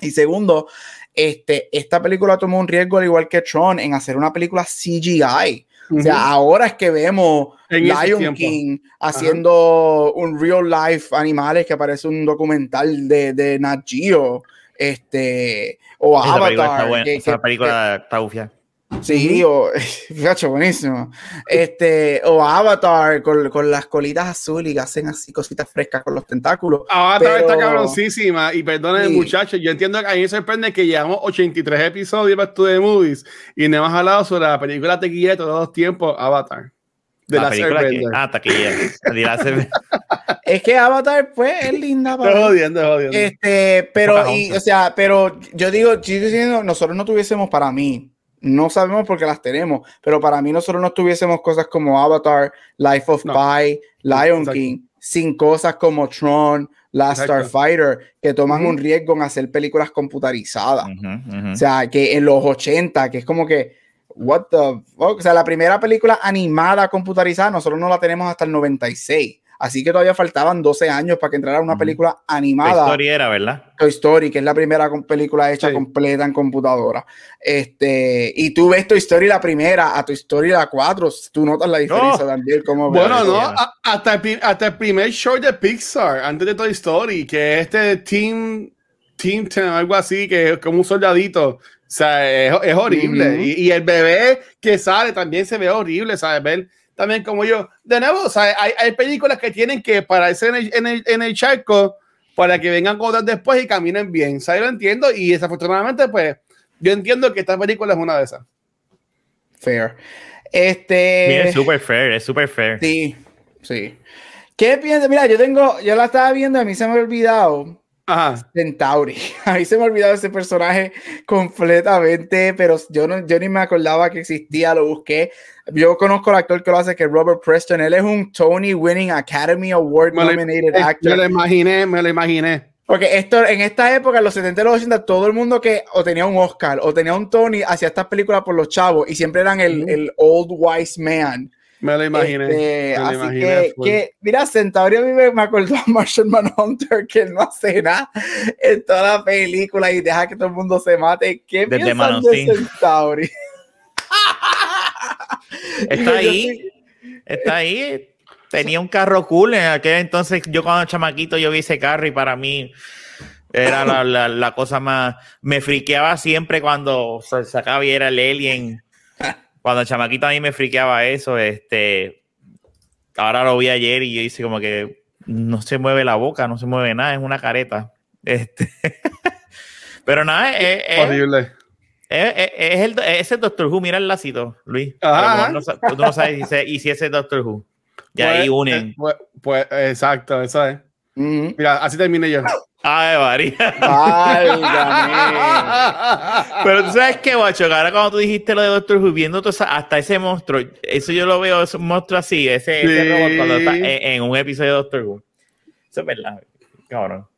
S1: y segundo, este, esta película tomó un riesgo, al igual que Tron, en hacer una película CGI. O sea, ahora es que vemos Lion King haciendo un real life animales que parece un documental de, de Nat Geo. Este, o Avatar.
S2: Esa película está,
S1: Sí, o gacho, buenísimo. Este, o Avatar con, con, las colitas azules y hacen así cositas frescas con los tentáculos.
S3: Avatar está cabroncísima. Y perdonen, muchachos, yo entiendo que a mí me sorprende que llevamos 83 episodios para de Movies y no hemos hablado sobre la película tequilla de todos los tiempos, Avatar.
S2: De la, película que, ah, taquilla.
S1: es que Avatar, pues, es linda.
S3: Para jodiendo, jodiendo.
S1: Este, pero, y, o sea, pero yo digo, yo diciendo, nosotros no tuviésemos para mí no sabemos por qué las tenemos, pero para mí nosotros no tuviésemos cosas como Avatar, Life of Pi, Lion King, sin cosas como Tron, Last Starfighter, que toman un riesgo en hacer películas computarizadas. O sea, que en los 80, que es como que, what the fuck? O sea, la primera película animada computarizada, nosotros no la tenemos hasta el 96. Así que todavía faltaban 12 años para que entrara una película animada. Toy
S2: Story era, ¿verdad?
S1: Toy Story, que es la primera película hecha completa en computadora. Este, y tú ves Toy Story la primera, a Toy Story la 4, tú notas la diferencia también. Como
S3: bueno, no, hasta el, hasta el primer show de Pixar, antes de Toy Story, que es este Team, Team algo así, que es como un soldadito. O sea, es, horrible. y, y, el bebé que sale también se ve horrible, ¿sabes? Ver también como yo. De nuevo, o sea, hay, hay, películas que tienen que pararse en el, en el, en el charco para que vengan cosas después y caminen bien. ¿Sabes? Lo entiendo y desafortunadamente, pues, yo entiendo que esta película es una de esas.
S1: Fair. Este.
S2: es súper fair, es súper fair.
S1: Sí, sí. ¿Qué piensas? Mira, yo tengo, yo la estaba viendo, a mí se me ha olvidado Centauri. A mí se me ha olvidado ese personaje completamente, pero yo, no, yo ni me acordaba que existía, lo busqué. Yo conozco al actor que lo hace, que es Robert Preston. Él es un Tony Winning Academy Award nominated actor.
S3: Me lo imaginé, me lo imaginé.
S1: Porque esto, en esta época, en los 70 y los 80, todo el mundo que o tenía un Oscar o tenía un Tony hacía estas películas por los chavos y siempre eran el, el old wise man
S3: me lo imaginé.
S1: Este, así que, mira, Centauri a mí me, me acordó a Martian Manhunter que no hace nada en toda la película y deja que todo el mundo se mate. ¿Qué Desde piensan de Centauri?
S2: Está ahí. Está ahí. Tenía un carro cool en aquel entonces. Yo cuando chamaquito yo vi ese carro y para mí era la, la, la cosa más... Me friqueaba siempre cuando se sacaba y era el alien cuando chamaquito a mí me friqueaba eso, este, ahora lo vi ayer y yo hice como que no se mueve la boca, no se mueve nada, es una careta. Este, pero nada, es, es,
S3: Horrible.
S2: es, es- es el, es el Doctor Who. Mira el lacito, Luis.
S3: Ajá.
S2: No tú no sabes si y si ese es Doctor Who. Y ahí
S3: Pues,
S2: unen.
S3: eh, Pues, pues, exacto, eso es. Mira, así terminé yo.
S2: Ay, María. Pero tú sabes qué, guacho, que ahora cuando tú dijiste lo de Doctor Who, viendo todo hasta ese monstruo, eso yo lo veo, ese monstruo así, ese, robot cuando está en, en un episodio de Doctor Who. Eso es verdad, cabrón.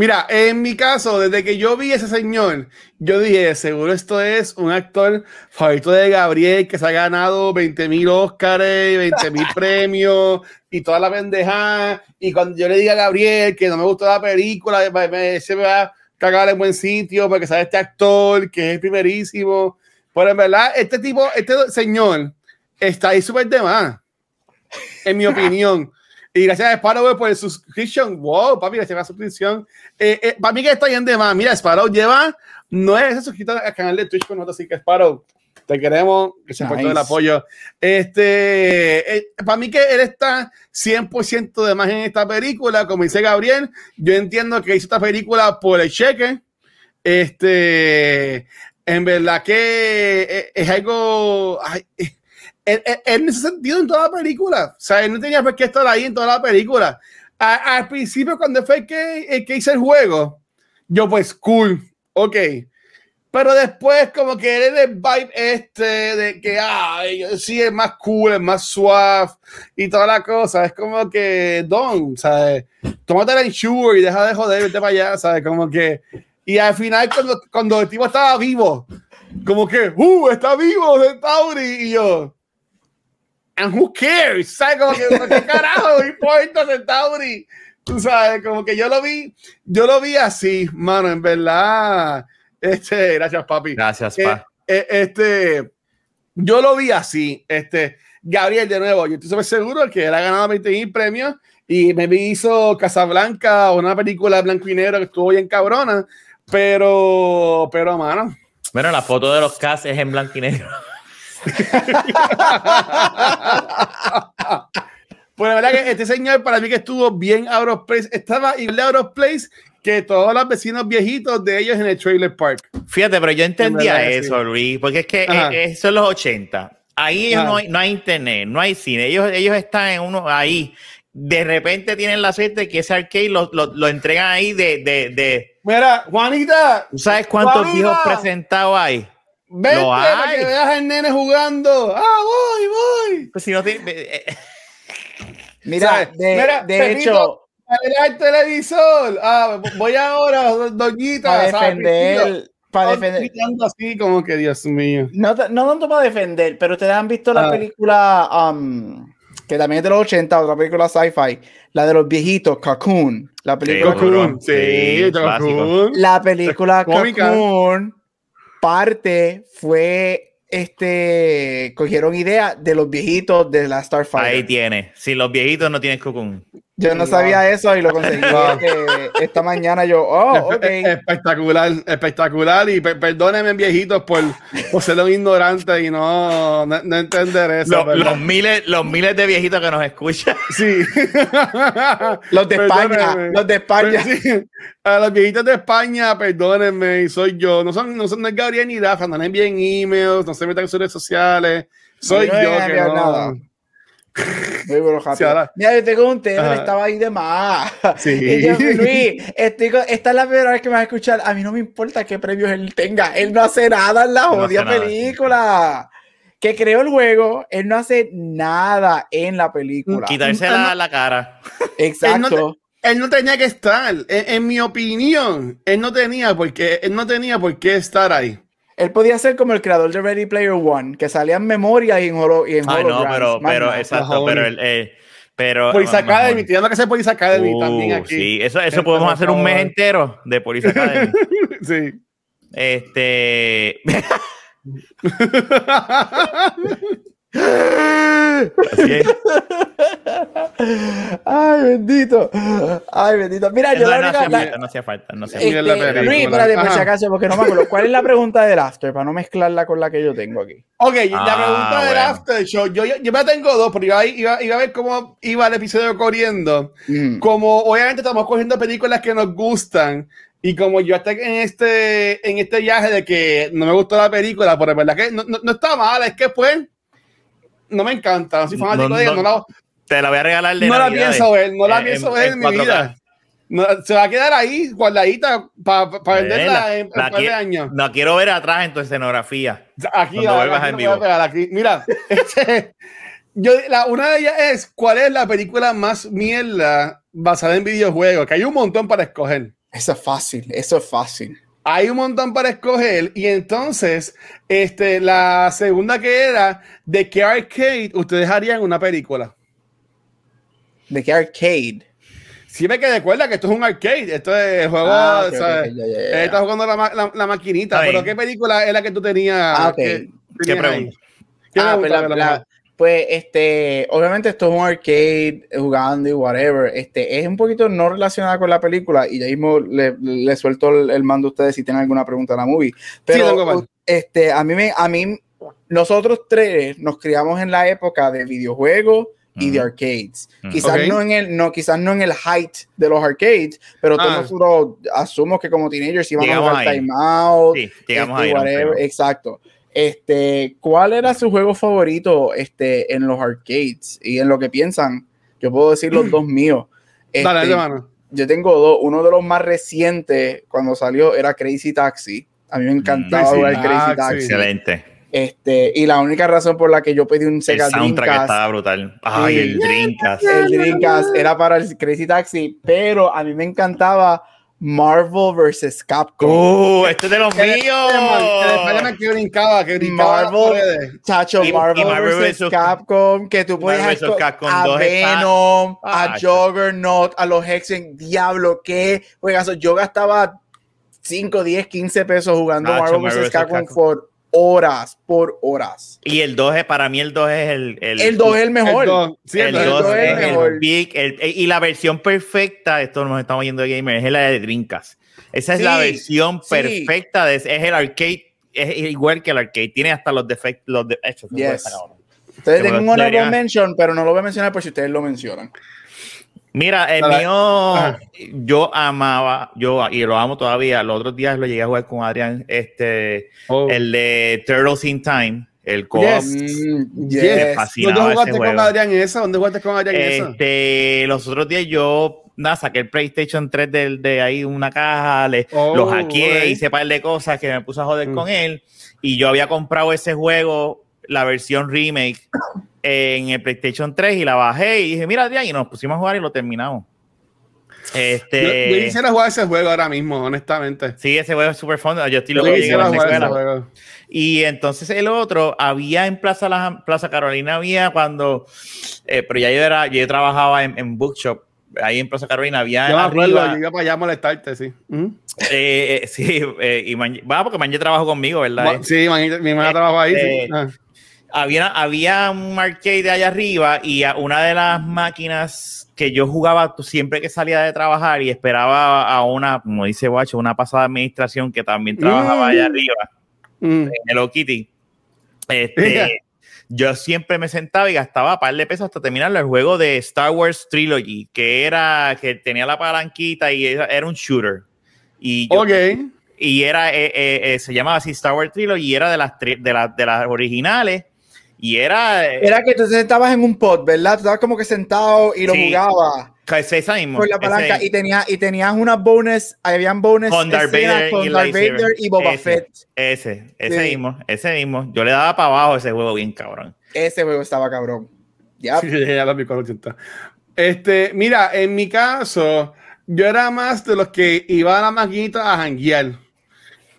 S3: Mira, en mi caso, desde que yo vi a ese señor, yo dije, seguro esto es un actor favorito de Gabriel que se ha ganado 20 mil Óscares, 20 mil premios y toda la pendejada. Y cuando yo le diga a Gabriel que no me gustó la película, me- se me va a cagar en buen sitio porque sabe este actor que es primerísimo. Pero en verdad, este tipo, este señor está ahí súper de más, en mi opinión. Y gracias a Sparrow por el subscription. Wow, papi, gracias a la suscripción. Eh, eh, para mí que está bien de más. Mira, Sparrow lleva nueve veces suscrito al canal de Twitch con nosotros, así que Sparrow, te queremos. Gracias por todo el
S1: Nice.
S3: apoyo. Este, eh, para mí que él está 100% de más en esta película, como dice Gabriel. Yo entiendo que hizo esta película por el cheque. Este, en verdad que eh, es algo. ay, eh, en ese sentido en toda la película. O sea, él no tenía por qué estar ahí en toda la película. A- al principio, cuando fue el que, el que hizo el juego, yo pues cool, ok. Pero después como que él es el vibe este de que, ay, sí, es más cool, es más suave y toda la cosa. Es como que, don, ¿sabes? Tómate la insure y deja de joder, vete para allá, ¿sabes? Como que... Y al final, cuando, cuando el tipo estaba vivo, como que, ¡uh! Está vivo Centauri. Y yo, ¿and who cares? ¿Sabes? Como que, ¿qué carajo importa Centauri? Tú sabes, como que yo lo vi, yo lo vi así, mano, en verdad. Este, gracias, papi.
S2: Gracias,
S3: Eh,
S2: pa.
S3: eh, este, yo lo vi así. Este, Gabriel, de nuevo, yo estoy seguro que él ha ganado 20 mil premios y me hizo Casablanca, una película blanco y negro que estuvo bien cabrona, pero, pero, mano.
S2: Bueno, la foto de los cast es en blanco y negro.
S3: Pues la verdad que este señor para mí que estuvo bien out of place, estaba igual out of place que todos los vecinos viejitos de ellos en el trailer park.
S2: Fíjate, pero yo entendía eso,
S3: sí.
S2: Luis, porque es que
S3: Ajá.
S2: eh, eso es los 80. Ahí ellos no, hay, no hay internet, no hay cine. Ellos, ellos están en uno ahí. De repente tienen la suerte que ese arcade lo, lo, lo entregan ahí de, de, de.
S3: Mira, Juanita,
S2: ¿Tú sabes cuántos
S3: Juanita.
S2: viejos presentados hay?
S3: Vente para que veas al nene jugando. Ah, voy, voy.
S2: Pues si no tiene- eh, eh,
S1: Mira, de,
S3: Mira,
S1: de
S3: Pepito,
S1: hecho,
S3: al televisor. Ah, voy ahora, doñita.
S1: para
S3: ¿sabes?
S1: defender, para defender,
S3: gritando así como que Dios mío.
S1: no, no tanto para defender, pero ustedes han visto la
S3: Ah.
S1: película um, que también es de los 80, otra película sci-fi, la de los viejitos, Cocoon, la película,
S2: Cocoon.
S3: Cocoon. Sí. Cocoon.
S1: la película. Cocoon, parte fue este, cogieron idea de los viejitos de la
S2: ahí
S1: Starfighter.
S2: tiene. Si los viejitos no tienen cocoon.
S1: Yo no
S3: Wow.
S1: sabía eso y lo conseguí
S3: Wow.
S1: este, esta mañana. Yo, oh, ok.
S3: Espectacular, espectacular. Y pe- perdónenme, viejitos, por, por ser un ignorante y no, no, no entender eso.
S2: Los, miles, los miles de viejitos que nos escuchan.
S3: Sí.
S1: Los de España, los de España.
S3: Sí, a los viejitos de España, perdónenme, y soy yo. No son, no son no es Gabriel ni Rafa, no le envíen emails, no se metan en sus redes sociales. Soy
S1: No
S3: yo que no.
S1: nada. Muy bueno.
S3: Sí, ahora-
S1: Mira, yo tengo un tema,
S3: Ajá.
S1: estaba ahí de más.
S3: Sí.
S1: Y yo, Luis, estoy con- esta es la primera vez que me vas a escuchar. A mí no me importa qué premios él tenga. Él no hace nada en la
S2: No
S1: jodida película. Que creó el juego, él no hace nada en la película.
S2: Quitarse
S3: Ah,
S2: la,
S3: no.
S2: la cara.
S1: Exacto.
S3: Él no tenía que estar, en, en mi opinión, él no tenía por qué, él no tenía por qué estar ahí.
S1: Él podía ser como el creador de Ready Player One, que salía en memoria y en, holo, y en
S2: Ay, no, pero, pero, exacto, pero el, eh, pero.
S3: Police
S2: ah,
S3: Academy, tenemos que hacer Police Academy
S2: Uh,
S3: también aquí.
S2: Sí, eso, eso podemos hacer un mes entero de Police Academy.
S3: sí.
S2: este.
S1: Así es. Ay, bendito. Ay, bendito. Mira, yo
S2: no,
S1: la
S2: no,
S1: única.
S2: hacía
S1: la-
S2: falta, no hacía falta, no hacía
S1: este,
S3: Mira la película.
S1: Luis, espérate, por si acaso, porque no me acuerdo. ¿Cuál es la pregunta del after? Para no mezclarla con la que yo tengo aquí.
S3: Ok, la
S2: Ah,
S3: pregunta del after show. Yo, yo, yo me tengo dos, pero iba, a- iba, iba a ver cómo iba el episodio corriendo.
S1: Mm.
S3: Como obviamente estamos cogiendo películas que nos gustan. Y como yo estoy en este, en este viaje de que no me gustó la película, pero es verdad que no, no, no está mal, es que pues no me encanta. No soy fanático
S2: No,
S3: de ella,
S2: no,
S3: no la,
S2: Te la voy a regalar de
S3: no la pienso ver, no la
S2: Eh,
S3: pienso
S2: en-
S3: ver
S2: en
S3: en, mi
S2: 4K.
S3: vida. No, se va a quedar ahí, guardadita, para venderla
S2: La-
S3: en,
S2: la
S3: un par de años.
S2: No quiero ver atrás en tu escenografía.
S3: Aquí, aquí,
S2: vuelvas
S3: aquí
S2: en vivo.
S3: pegar, aquí. Mira, este, yo, la, una de ellas es cuál es la película más mierda basada en videojuegos, que hay un montón para escoger.
S1: Eso es fácil, eso es fácil.
S3: Hay un montón para escoger y entonces este, la segunda que era de qué arcade ustedes harían una película.
S1: ¿De qué arcade?
S3: Siempre que recuerda que esto es un arcade, esto es el juego,
S1: Ah,
S3: ¿sabes?
S1: ok, ya, ya,
S3: Él
S1: ya.
S3: está jugando la, ma- la- la maquinita, pero. ¿qué película es la que tú tenías?
S1: Ah, ok.
S3: que
S2: ¿Qué
S3: tenías
S2: pregunta?
S3: ¿Qué
S1: Ah,
S3: pregunta,
S1: pues, la- pues, este, obviamente esto es un arcade jugando y whatever. Este, es un poquito no relacionada con la película y ya mismo le, le suelto el, el mando a ustedes si tienen alguna pregunta en la movie. Pero, este, a mí me, a mí, nosotros tres nos criamos en la época de videojuegos y de arcades.
S2: Ujú.
S1: Quizás no en el, no, quizás no en el height de los arcades, pero todos
S3: Ah.
S1: nosotros asumo que como teenagers íbamos a jugar. Time Out,
S2: Sí,
S1: este, whatever, exacto. Este, ¿cuál era su juego favorito este, en los arcades? Y en lo que piensan, yo puedo decir los dos míos. Este,
S3: dale, mano.
S1: yo tengo dos. Uno de los más recientes cuando salió era Crazy Taxi. A mí me encantaba jugar Crazy
S3: Taxi.
S1: Taxi.
S2: Excelente.
S1: Este, y la única razón por la que yo pedí un
S2: El
S1: Sega
S2: soundtrack
S1: Dreamcast
S2: estaba brutal. Ay,
S1: Sí.
S2: el Dreamcast.
S1: el Dreamcast era para el Crazy Taxi, pero a mí me encantaba Marvel vs. Capcom.
S2: ¡Uh! Este es de los míos.
S3: que brincaba, que brincaba las
S1: Marvel. Chacho,
S2: Y-
S1: Marvel,
S2: y Marvel
S1: vs.
S2: versus-
S1: Capcom, que tú puedes
S2: Marvel versus Capcom
S1: a
S2: 2 está-
S1: Venom, a
S2: Ah,
S1: Juggernaut, a los Hexen, diablo, qué juegazo. Yo gastaba 5, 10, 15 pesos jugando
S2: Nacho,
S1: Marvel
S2: Marvel
S1: vs.
S2: versus
S1: Capcom
S2: Capcom.
S1: por horas, por horas.
S2: Y el 2 es, para mí el 2 es el...
S1: El 2 es el mejor.
S3: El dos, sí,
S2: el
S3: el
S1: el es
S2: es el
S1: mejor.
S2: big, el- y la versión perfecta, esto nos estamos yendo de gamer, es la de Dreamcast. Esa es la
S1: Sí,
S2: versión
S1: sí.
S2: perfecta, de, es el arcade, es igual que el arcade, tiene hasta los defectos, los de, hecho,
S1: Yes.
S2: Que
S1: tengo un honorable mention, pero no lo voy a mencionar por si ustedes lo mencionan.
S2: Mira, el mío,
S3: Ajá.
S2: yo amaba, yo y lo amo todavía. Los otros días lo llegué a jugar con Adrián, este,
S3: Oh.
S2: el de Turtles in Time, el co-op.
S3: Yes.
S1: Mm,
S3: Yes.
S1: yes.
S2: fascinaba
S3: ¿Dónde
S2: ese
S3: jugaste con
S2: juego.
S3: Adrián esa? ¿Dónde jugaste con Adrián esa?
S2: Este, los otros días yo nada, saqué el PlayStation 3 de, de ahí una caja, le,
S3: Oh,
S2: lo hackeé, hice un par de cosas que me puse a joder
S3: Mm.
S2: con él. Y yo había comprado ese juego, la versión remake, en el PlayStation 3 y la bajé y dije, mira, Adrián, y nos pusimos a jugar y lo terminamos. Este,
S3: Yo, yo quisiera jugar ese juego ahora mismo, honestamente.
S2: Sí, ese juego es súper fun. Yo estoy loco
S3: quisiera jugar ese juego.
S2: Y entonces el otro, había en Plaza, La- Plaza Carolina, había cuando, eh, pero ya yo, era, yo trabajaba en, en Bookshop, ahí en Plaza Carolina, había
S3: Yo
S2: arriba,
S3: yo iba para allá a molestarte, sí. ¿Mm?
S2: eh, eh, sí, eh, y Man- va porque Manje trabajó conmigo, ¿verdad?
S3: Ma- Sí, man, mi hermana trabaja ahí.
S2: Eh,
S3: sí. Ah.
S2: Había, había un arcade allá arriba y una de las máquinas que yo jugaba siempre que salía de trabajar y esperaba a una, como dice Guacho, una pasada administración que también trabajaba allá
S3: Mm.
S2: arriba.
S3: Mm.
S2: en Hello Kitty. Este, yo siempre me sentaba y gastaba par de pesos hasta terminar el juego de Star Wars Trilogy, que era que tenía la palanquita y era, un shooter. Y, yo-
S3: Ok.
S2: y era eh, eh, eh, se llamaba así Star Wars Trilogy y era de las de, las de las originales y era, eh,
S1: Era que tú te sentabas en un pod, ¿verdad? Tú estabas como que sentado y lo
S2: Sí.
S1: jugabas
S2: es esa mismo,
S1: por la
S2: ese-
S1: palanca y, tenía, y tenías unas bonus, habían bonus
S2: Con Darth Vader
S1: con
S2: y
S1: Darth. Vader y Boba
S2: Ese.
S1: Fett.
S2: ese, ese
S1: Sí.
S2: mismo, ese mismo. Yo le daba para abajo ese juego bien cabrón.
S1: Ese juego estaba cabrón. Ya.
S3: Sí, ya con 80. Este, mira, en mi caso, yo era más de los que iba a la maquinita a janguear.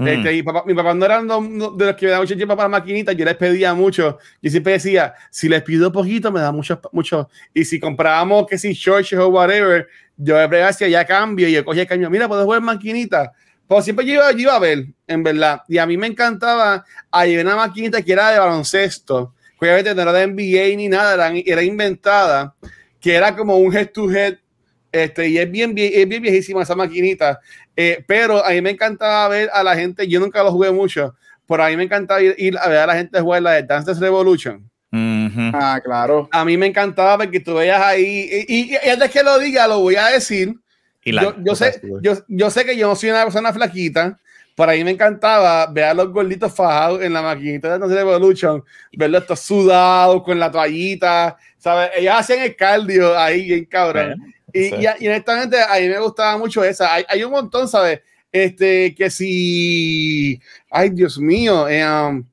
S2: Mm.
S3: Este, y papá- mi papá no era no- no- de los que me daba mucho tiempo para la maquinita, yo les pedía mucho. Yo siempre decía, si les pido poquito, me da mucho, mucho. Y si comprábamos, que si Church o whatever, yo le hacia ya cambio y yo cogía el cambio. Mira, puedo jugar maquinita. Pues siempre yo iba, yo iba a ver, en verdad. Y a mí me encantaba. Hay una maquinita que era de baloncesto. obviamente no era de NBA ni nada, era, era inventada, que era como un head to head, este, y es bien, es bien viejísima esa maquinita, eh, pero a mí me encantaba ver a la gente, yo nunca lo jugué mucho, pero a mí me encantaba ir, a ver a la gente jugar la de Dance Revolution.
S1: Ah, claro.
S3: A mí me encantaba porque tú veías ahí, y, y, antes que lo diga, lo voy a decir. yo, yo sé, yo, yo, sé que yo no soy una persona flaquita, por ahí me encantaba ver a los gorditos fajados en la maquinita de Dance Revolution, verlos estos sudados con la toallita, ¿sabes? Ellos hacían el cardio ahí, bien cabrón. Y, y, y, honestamente, a mí me gustaba mucho esa. Hay, hay un montón, ¿sabes? Este, que si. Ay, Dios mío. Eh, um,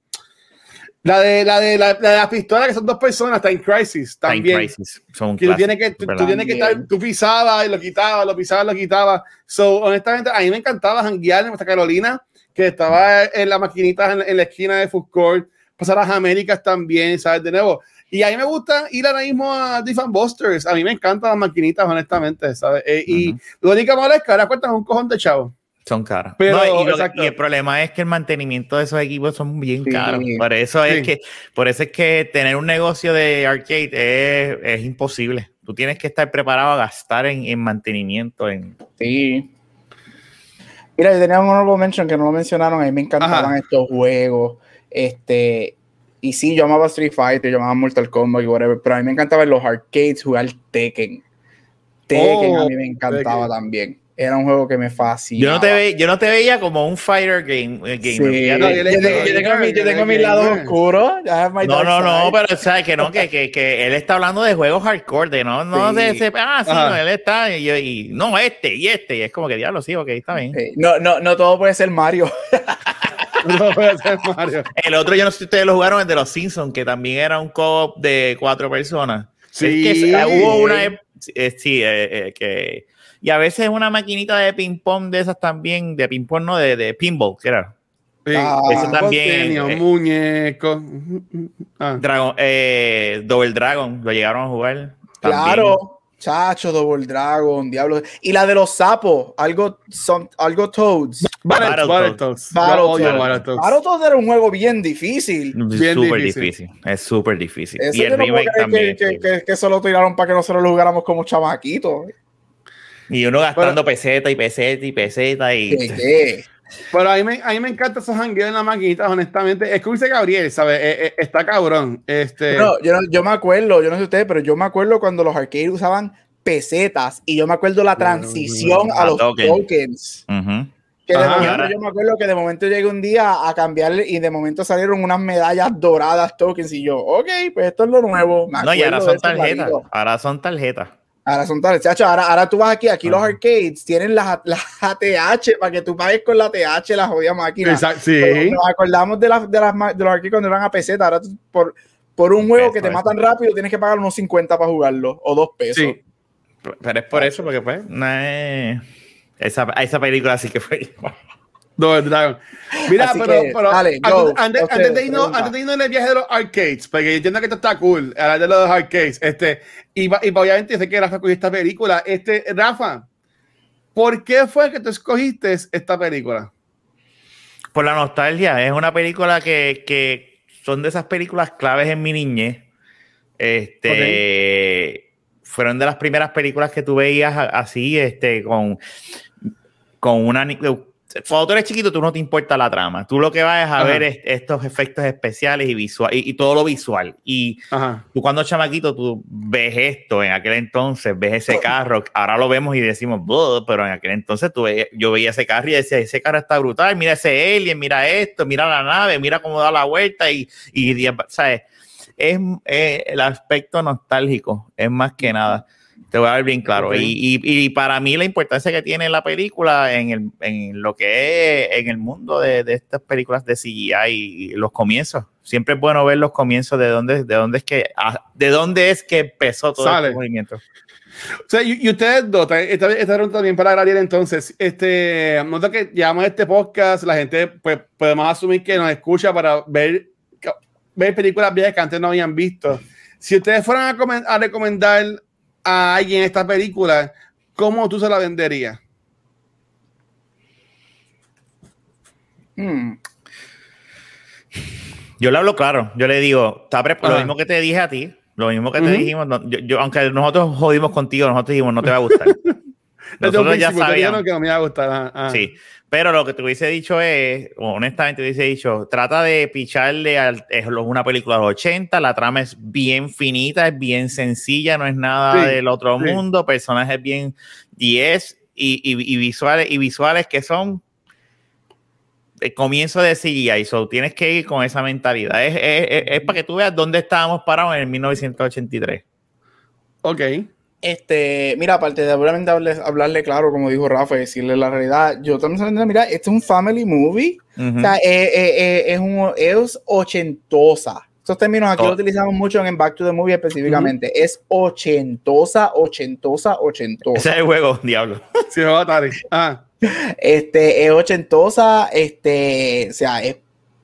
S3: la de, la de la, de la pistola, que son dos personas, está en Crisis también. Crisis. Son que tú tienes que, tú, tú tienes que estar, tú pisabas y lo quitabas, lo pisabas, lo quitabas. So, honestamente, a mí me encantaba janguear en Nuestra Carolina, que estaba en la maquinita en, en la esquina de Food Court, pasar a las Américas también, ¿sabes? De nuevo. Y a mí me gusta ir ahora mismo a Different Busters. A mí me encantan las maquinitas, honestamente, ¿sabes? Eh, uh -huh. Y lo único malo es que ahora cuentan un cojón de chavo.
S2: Son caras. Pero, no, y, lo, y, el problema es que el mantenimiento de esos equipos son bien sí, caros. Por eso sí. es que, por eso es que tener un negocio de arcade es, es imposible. Tú tienes que estar preparado a gastar en, en mantenimiento. En...
S1: Sí. Mira, yo tenía un honorable mention que no lo mencionaron. A mí me encantaban Ajá. estos juegos. Este, y sí, yo amaba Street Fighter, yo amaba Mortal Kombat y whatever, pero a mí me encantaba en los arcades jugar Tekken. Tekken oh, a mí me encantaba Tekken. también era un juego que me fascinaba.
S2: Yo no te, ve, yo no te veía como un fighter game. Eh, gamer.
S1: Sí, no, yo, yo, tengo, yo, tengo mi, yo tengo mi lado oscuro.
S2: No, no, no, pero sabes que no, que, que, que, él está hablando de juegos hardcore, de no, no sí. de ese, ah, sí, no, él está, y, y, no, este y este, y es como que diablo, sí, ok, está bien.
S1: Sí. No, no, no todo puede ser Mario.
S2: no puede ser Mario. El otro, yo no sé si ustedes lo jugaron, el de los Simpsons, que también era un co-op de cuatro personas.
S3: Sí.
S2: Es que hubo una, eh, sí, eh, eh, que y a veces una maquinita de ping-pong de esas también, de ping-pong, no, de, de pinball, que era.
S3: Sí, ah, eso también. Eh, muñeco.
S2: Ah. Dragon, eh, Double Dragon, lo llegaron a jugar.
S1: Claro. También. Chacho, Double Dragon, Diablo. Y la de los sapos, algo, son, algo Toads.
S3: Battletoads.
S1: Battletoads. Era un juego bien difícil.
S2: Bien súper difícil. difícil. Es súper difícil.
S1: Eso y el remake no también. Que, que, que, que, solo tiraron para que nosotros lo jugáramos como chamaquitos.
S2: Y uno gastando pero, peseta y peseta y peseta y...
S1: ¿Qué, qué?
S3: Pero a mí, me, a mí me encanta esos jangueos en la maquinita, honestamente. Es que dice Gabriel, ¿sabes? Eh, eh, está cabrón. Este...
S1: No, yo, yo me acuerdo, yo no sé ustedes, pero yo me acuerdo cuando los arcades usaban pesetas y yo me acuerdo la transición a los token. tokens. Uh -huh. Que de Ajá, momento, ahora... yo me acuerdo que de momento llegué un día a cambiarle y de momento salieron unas medallas doradas tokens y yo, ok, pues esto es lo nuevo.
S2: Me no, y ahora son tarjetas. Ahora son tarjetas.
S1: Ahora son tales, chacho. Ahora, ahora tú vas aquí, aquí los arcades tienen las la ATH para que tú pagues con la ATH la jodida máquina.
S3: Exacto, sí.
S1: nos acordamos de, la, de, las, de los arcades cuando eran a peseta. Ahora tú, por, por un juego que te matan rápido tienes que pagar unos 50 para jugarlo o dos pesos. Sí.
S2: Pero es por eso, porque pues, es... esa, esa película sí que fue.
S3: Double Dragon. Mira, Así pero, que, pero dale, antes, antes, antes, de irnos, antes de irnos en el viaje de los arcades, porque entiendo que esto está cool, hablar de los arcades, este, y, y obviamente sé que Rafa escogió esta película. Este, Rafa, ¿por qué fue que tú escogiste esta película?
S2: Por la nostalgia. Es una película que, que son de esas películas claves en mi niñez. Este. Okay. Fueron de las primeras películas que tú veías así, este, con, con una cuando tú eres chiquito, tú no te importa la trama. Tú lo que vas es a Ajá. ver es, estos efectos especiales y, visual, y, y todo lo visual. Y Ajá. tú cuando chamaquito, tú ves esto en aquel entonces, ves ese carro, ahora lo vemos y decimos, pero en aquel entonces tú veías, yo veía ese carro y decía, ese carro está brutal, mira ese alien, mira esto, mira la nave, mira cómo da la vuelta y, y ¿sabes? Es, es el aspecto nostálgico, es más que nada. Te voy a ver bien claro. Okay. Y, y, y, para mí la importancia que tiene la película en, el, en lo que es en el mundo de, de, estas películas de CGI y los comienzos. Siempre es bueno ver los comienzos de dónde, de dónde es que de dónde es que empezó todo
S3: Sale.
S2: este movimiento.
S3: O sea, y, y ustedes dos, esta, esta pregunta también para Gabriel entonces, este, nota que llevamos este podcast, la gente pues podemos asumir que nos escucha para ver, ver películas viejas que antes no habían visto. Si ustedes fueran a, a recomendar a alguien esta película, ¿cómo tú se la venderías?
S2: Hmm. Yo le hablo claro, yo le digo, está lo mismo que te dije a ti, lo mismo que te dijimos, yo, aunque nosotros jodimos contigo, nosotros dijimos, no te va a gustar.
S3: nosotros ya sabíamos que no me gustar.
S2: Sí, pero lo que te hubiese dicho es, honestamente te hubiese dicho, trata de picharle a una película de los 80, la trama es bien finita, es bien sencilla, no es nada del otro mundo, personajes bien 10 y, y, visuales, y visuales que son el comienzo de CGI, so tienes que ir con esa mentalidad. Es, es, es, para que tú veas dónde estábamos parados en el 1983.
S3: Ok.
S1: Este, mira, aparte de obviamente hablarle, claro, como dijo Rafa, decirle la realidad, yo también mira, este es un family movie, o sea, eh, eh, eh, es, un, es ochentosa. Esos términos aquí lo utilizamos mucho en Back to the Movie específicamente. Es ochentosa, ochentosa, ochentosa.
S2: Ese es el juego, diablo.
S3: Sí, va a Ah.
S1: Este, es ochentosa, este, o sea, es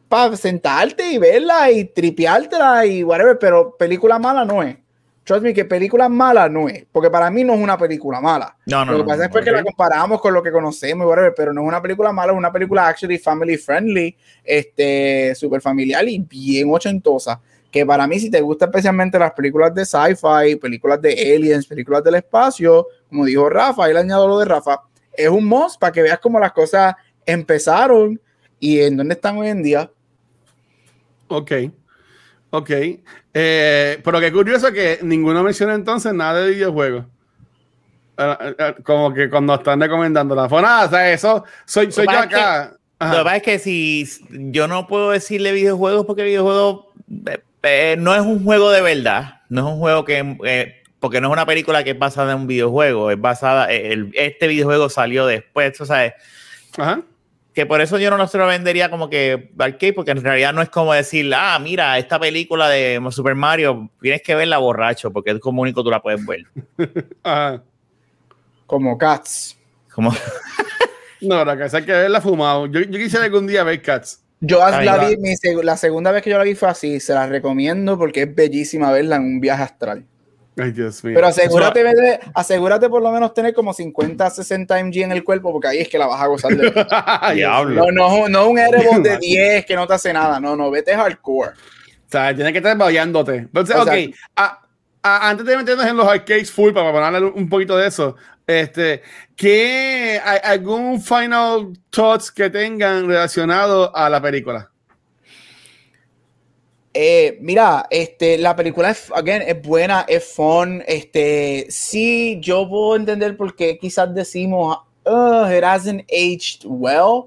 S1: para sentarte y verla y tripeártela y whatever, pero película mala no es. Trust me, que película mala no es, porque para mí no es una película mala.
S2: No, no,
S1: lo que pasa es porque la comparamos con lo que conocemos y whatever, pero no es una película mala, es una película actually family friendly, este, super familiar y bien ochentosa. Que para mí, si te gusta especialmente las películas de sci-fi, películas de aliens, películas del espacio, como dijo Rafa, y le añado lo de Rafa, es un must para que veas cómo las cosas empezaron y en dónde están hoy en día.
S3: Ok. Ok. Eh, pero qué curioso que ninguno menciona entonces nada de videojuegos. Eh, eh, como que cuando están recomendando la nada, o sea, eso soy, soy yo acá.
S2: lo que pasa es que si yo no puedo decirle videojuegos porque videojuegos no es un juego de verdad, no es un juego que porque no es una película que es basada en un videojuego, es basada, el, este videojuego salió después, o sea, Ajá. Que por eso yo no se lo vendería como que arcade, porque en realidad no es como decir, ah, mira, esta película de Super Mario, tienes que verla borracho, porque es como único tú la puedes ver.
S1: Ajá. Como Cats.
S2: Como...
S3: no, la casa hay que verla fumado. Yo, yo quisiera algún día ver Cats.
S1: Yo la vi, la segunda vez que yo la vi fue así, se la recomiendo porque es bellísima verla en un viaje astral. Pero asegúrate, asegúrate por lo menos tener como 50, 60 mg en el cuerpo, porque ahí es que la vas a gozar de.
S2: Diablo.
S1: No, no, no un Erebos de 10 que no te hace nada. No, no, vete hardcore.
S3: O sea, tienes que estar babeándote. Entonces, ok. antes de meternos en los arcades full, para ponerle un poquito de eso, este, ¿qué, hay algún final thoughts que tengan relacionado a la película?
S1: Eh, mira, este, la película es, again, es buena, es fun. Este, sí, yo puedo entender por qué quizás decimos, oh, it hasn't aged well.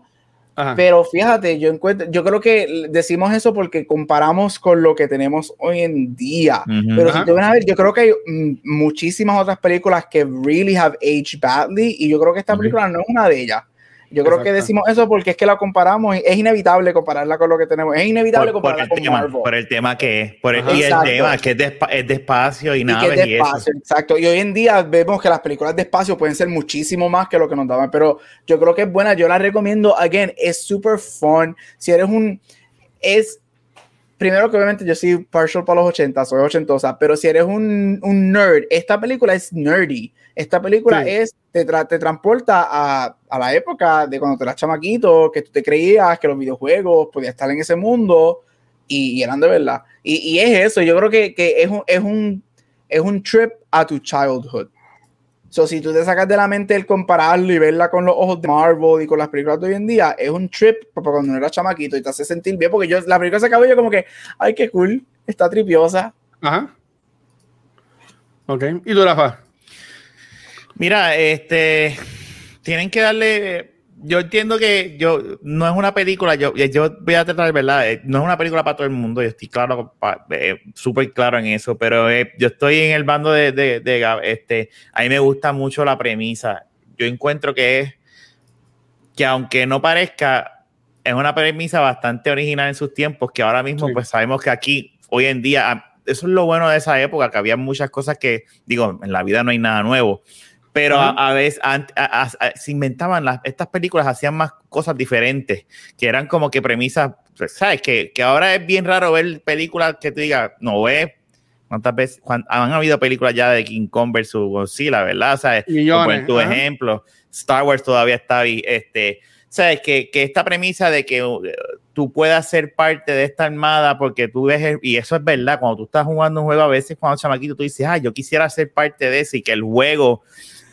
S1: Pero fíjate, yo encuentro, yo creo que decimos eso porque comparamos con lo que tenemos hoy en día. Pero si ven a ver, yo creo que hay mm, muchísimas otras películas que really have aged badly y yo creo que esta película no es una de ellas. Yo creo que decimos eso porque es que la comparamos, es inevitable compararla con lo que tenemos, es inevitable compararla
S2: con
S1: Marvel.
S2: Por el tema que es, por el, y el tema que es de, es de espacio y, nada.
S1: Y exacto. Y hoy en día vemos que las películas de espacio pueden ser muchísimo más que lo que nos daban, pero yo creo que es buena, yo la recomiendo, again, es super fun. Si eres un, es primero que obviamente yo soy partial para los 80, soy ochentosa, pero si eres un, un nerd, esta película es nerdy. Esta película es, te, te transporta a, a, la época de cuando tú eras chamaquito, que tú te creías que los videojuegos podían estar en ese mundo y, eran de verdad. Y, y, es eso, yo creo que, que es, un, es, un, es un trip a tu childhood. So, si tú te sacas de la mente el compararlo y verla con los ojos de Marvel y con las películas de hoy en día, es un trip para cuando eras chamaquito y te hace sentir bien, porque yo, la película se acabó y yo como que, ay, qué cool, está tripiosa.
S3: Ajá. Ok, ¿y tú, Rafa?
S2: Mira, este, tienen que darle, yo entiendo que yo, no es una película, yo, yo voy a tratar, ¿verdad? Eh, no es una película para todo el mundo, yo estoy claro, eh, súper claro en eso, pero eh, yo estoy en el bando de, de, de, este, a mí me gusta mucho la premisa, yo encuentro que es, que aunque no parezca, es una premisa bastante original en sus tiempos, que ahora mismo pues sabemos que aquí, hoy en día, eso es lo bueno de esa época, que había muchas cosas que, digo, en la vida no hay nada nuevo, pero a, veces se inventaban las, estas películas, hacían más cosas diferentes, que eran como que premisas, pues, ¿sabes? Que, que ahora es bien raro ver películas que tú digas, no ves. ¿Cuántas veces? han habido películas ya de King Kong versus Godzilla, ¿verdad? ¿Sabes?
S3: Millones,
S2: tu ejemplo, Star Wars todavía está ahí. Este, sea, que, que esta premisa de que uh, tú puedas ser parte de esta armada porque tú ves, y eso es verdad, cuando tú estás jugando un juego, a veces cuando chamaquito tú dices, ah, yo quisiera ser parte de eso y que el juego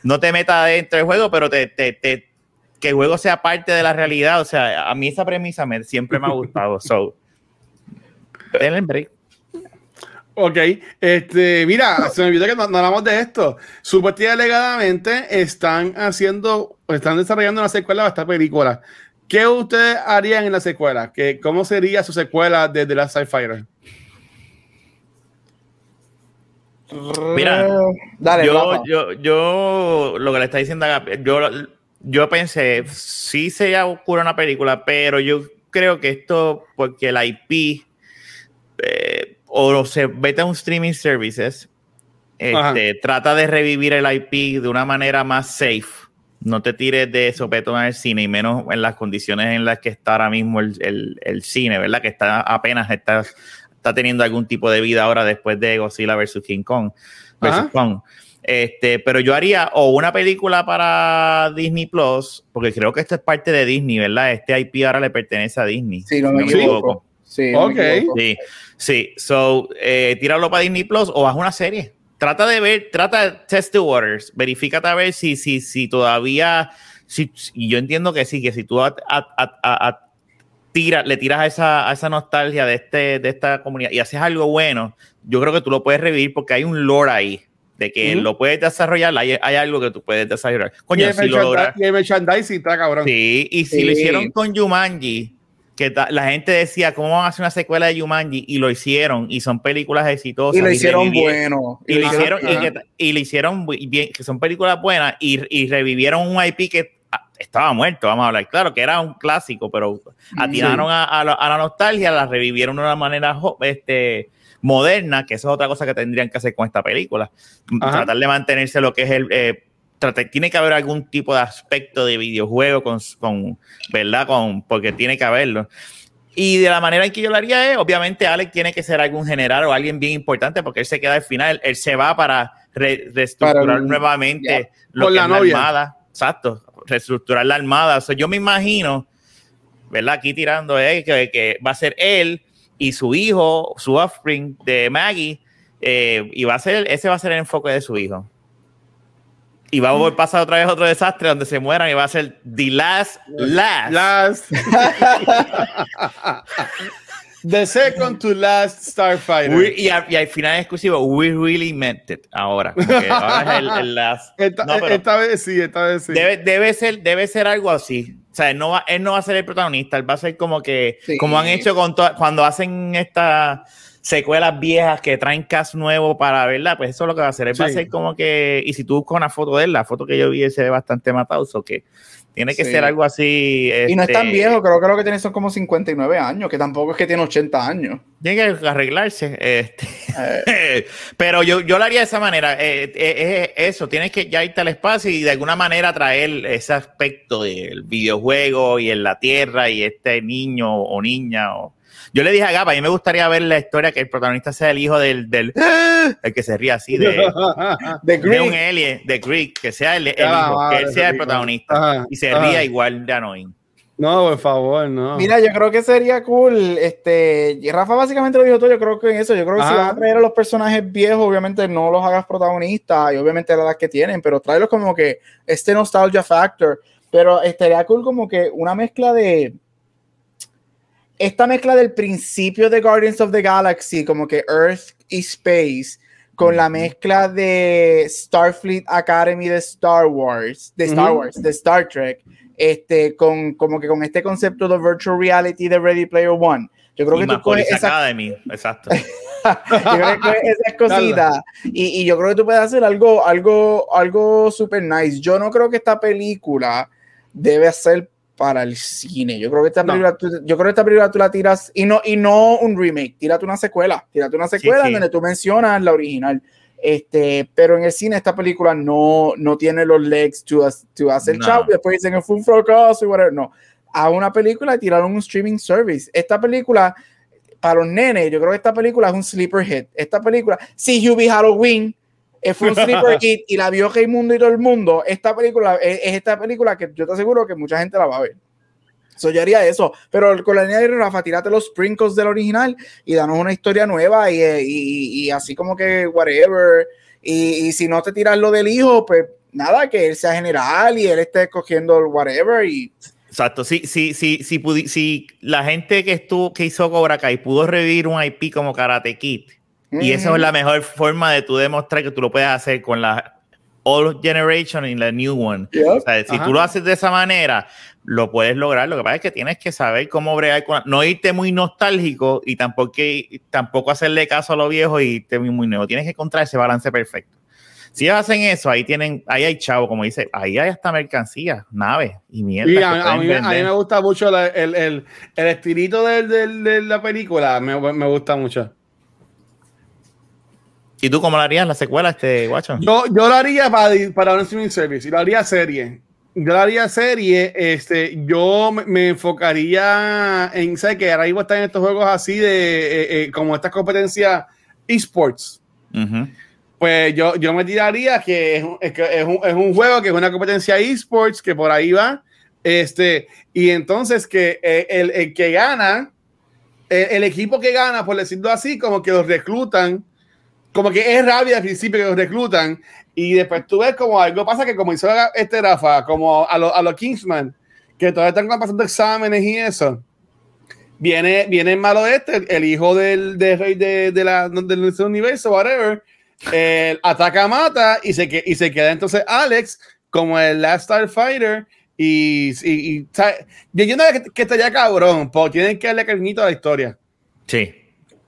S2: no te meta dentro del juego, pero te, te, te que el juego sea parte de la realidad. O sea, a mí esa premisa me, siempre me ha gustado. so, denle break.
S3: Ok, este, mira, se me olvidó que no, no hablamos de esto. Supuestamente alegadamente están haciendo, están desarrollando una secuela de esta película. ¿Qué ustedes harían en la secuela? ¿Qué, ¿Cómo sería su secuela de The Last Fighter?
S2: Mira,
S1: Dale,
S2: yo, yo, yo, lo que le está diciendo yo, yo pensé, sí se ocurre una película, pero yo creo que esto, porque el IP, eh, o se vete a un streaming services, este, trata de revivir el IP de una manera más safe. No te tires de sopetón al cine, y menos en las condiciones en las que está ahora mismo el, el, el cine, ¿verdad? Que está apenas está, está teniendo algún tipo de vida ahora después de Godzilla vs. King Kong. Versus
S3: Ajá.
S2: Kong. Este, pero yo haría o una película para Disney Plus, porque creo que esto es parte de Disney, ¿verdad? Este IP ahora le pertenece a Disney.
S1: Sí, no me
S2: si
S1: equivoco. Sí, no me
S3: Ok.
S1: equivoco.
S2: Sí, sí. So, eh, tíralo para Disney Plus o haz una serie. Trata de ver, trata de test the waters. Verifícate a ver si, si, si todavía. Si, y yo entiendo que sí, que si tú a- a- a- tira, le tiras a esa, a esa nostalgia de, este, de esta comunidad y haces algo bueno, yo creo que tú lo puedes revivir porque hay un lore ahí. De que
S3: Ujú.
S2: lo puedes desarrollar, hay, hay algo que tú puedes desarrollar.
S3: Y
S2: Coño,
S3: el,
S2: si lo logras.
S3: y el merchandising está cabrón.
S2: Sí, y si
S1: Sí.
S2: lo hicieron con Jumanji, que la gente decía, ¿cómo van a hacer una secuela de Jumanji? Y lo hicieron, y son películas exitosas.
S1: Y lo hicieron
S2: revivieron-
S1: bueno.
S2: Y lo hicieron, y, que, y lo hicieron bien, que son películas buenas, y, y revivieron un IP que estaba muerto, vamos a hablar. Claro que era un clásico, pero atinaron a, a la, a la nostalgia, la revivieron de una manera este, moderna, que eso es otra cosa que tendrían que hacer con esta película.
S3: Ajá.
S2: Tratar de mantenerse lo que es el... eh, tiene que haber algún tipo de aspecto de videojuego con, con ¿verdad? Con, porque tiene que haberlo. Y de la manera en que yo lo haría es, obviamente, Alex tiene que ser algún general o alguien bien importante porque él se queda al final, él se va para re- reestructurar
S1: Para el-
S2: nuevamente
S1: ya.
S2: lo
S3: Con
S2: que
S3: la
S2: es
S3: novia.
S2: armada. Exacto, reestructurar la armada. O sea, yo me imagino, ¿verdad? Aquí tirando, eh, que, que va a ser él y su hijo, su offspring de Maggie, eh, y va a ser, ese va a ser el enfoque de su hijo. Y va a volver a pasar otra vez otro desastre donde se mueran y va a ser The Last Last.
S3: Last. The second to last Starfighter.
S2: We- y, al, y al final exclusivo, we really meant it. Ahora, ahora es el, el last.
S3: esta,
S2: No,
S3: esta vez sí, esta vez sí.
S2: debe, debe ser, debe ser algo así. O sea, él no, va, él no va a ser el protagonista, él va a ser como que,
S1: Sí.
S2: como han hecho con to- cuando hacen estas secuelas viejas que traen cast nuevo para verla, pues eso es lo que va a hacer. Él va a
S3: Sí.
S2: ser como que, y si tú buscas una foto de él, la foto que yo vi, él se ve bastante matado, o que tiene que
S1: Sí.
S2: ser algo así.
S1: Y no es tan
S2: este,
S1: viejo, creo que lo que tiene son como 59 años, que tampoco es que tiene 80 años.
S2: Tiene que arreglarse. Este.
S1: Eh,
S2: Pero yo, yo lo haría de esa manera. eh, eh, eso, tienes que ya irte al espacio y de alguna manera traer ese aspecto del videojuego y en la tierra y este niño o niña. O... Yo le dije a Gapa, a mí me gustaría ver la historia que el protagonista sea el hijo del, del el que se ríe así de, de un alien, de Greek, que sea el, el
S3: Ah,
S2: hijo, que él sea el protagonista
S3: Ajá,
S2: y se
S3: ajá.
S2: ría igual de annoying.
S3: No, por favor, no.
S1: Mira, yo creo que sería cool. Este, y Rafa básicamente lo dijo todo. Yo creo que en eso, yo creo que si vas a traer a los personajes viejos, obviamente no los hagas protagonistas y obviamente la edad que tienen, pero tráelos como que este nostalgia factor. Pero estaría cool como que una mezcla de esta mezcla del principio de Guardians of the Galaxy, como que Earth y Space, con la mezcla de Starfleet Academy de Star Wars, de Star. Wars, de Star Trek, este, con como que con este concepto de virtual reality de Ready Player One. Yo creo
S2: Y
S1: que tú coges esa,
S2: Academy, exacto.
S1: yo creo que esas cositas y, y yo creo que tú puedes hacer algo, algo, algo super nice. Yo no creo que esta película debe ser para el cine. Yo creo que esta
S3: No.
S1: película, tú- yo creo que esta película tú la tiras y no, y no un remake, tírate una secuela, tírate una secuela
S2: sí.
S1: donde tú mencionas la original. Este, pero en el cine esta película no, no tiene los legs to, to hacer
S2: No.
S1: chavo y después dicen que fue un fracaso y whatever. No, a una película y tiraron un streaming service. Esta película, para los nenes, yo creo que esta película es un sleeper hit. Esta película, si Hubie Halloween fue un sleeper hit y la vio Mundo y todo el mundo, esta película es, es esta película que yo te aseguro que mucha gente la va a ver. So, yo haría eso, pero con la línea de Rafa, tírate los sprinkles del original y danos una historia nueva y, y, y así como que whatever. Y, y, si no te tiras lo del hijo, pues nada, que él sea general y él esté cogiendo el whatever y
S2: Exacto, sí, sí, sí, si la gente que estuvo, que hizo Cobra Kai pudo revivir un IP como Karate Kid, y esa es la mejor forma de tú demostrar que tú lo puedes hacer con la Old Generation y la New One. O sea, si tú lo haces de esa manera, lo puedes lograr. Lo que pasa es que tienes que saber cómo bregar con, no irte muy nostálgico y tampoco, tampoco hacerle caso a lo viejo y irte muy, muy nuevo. Tienes que encontrar ese balance perfecto. Si ellos hacen eso, ahí tienen, ahí hay chavo, como dice, ahí hay hasta mercancía, naves y mierda.
S3: Y a, mí, me gusta mucho el, el, el, estilito de, de, la película, me, me, gusta mucho.
S2: ¿Y tú cómo lo harías la secuela, este guacho?
S3: Yo, yo lo haría para, para un streaming service, y lo haría serie. Yo lo haría serie, este, yo me, enfocaría en, ¿sabes que Ahora mismo están en estos juegos así de, eh, eh, como estas competencias esports. Uh pues yo, yo me tiraría que es, es, es, un, es, un, juego que es una competencia esports, que por ahí va. Este, y entonces que eh, el, el, que gana, el, el, equipo que gana, por decirlo así, como que los reclutan, como que es rabia al principio que los reclutan, y después tú ves como algo pasa que como hizo este Rafa, como a los a lo Kingsman, que todavía están pasando exámenes y eso. Viene, viene el malo este, el hijo del, del rey de, de la, del universo, whatever, el ataca, mata y se, y se queda entonces Alex como el Last Starfighter. Y, y, y yo entiendo que, que estaría cabrón, porque tienen que darle cariñito a la historia.
S2: Sí.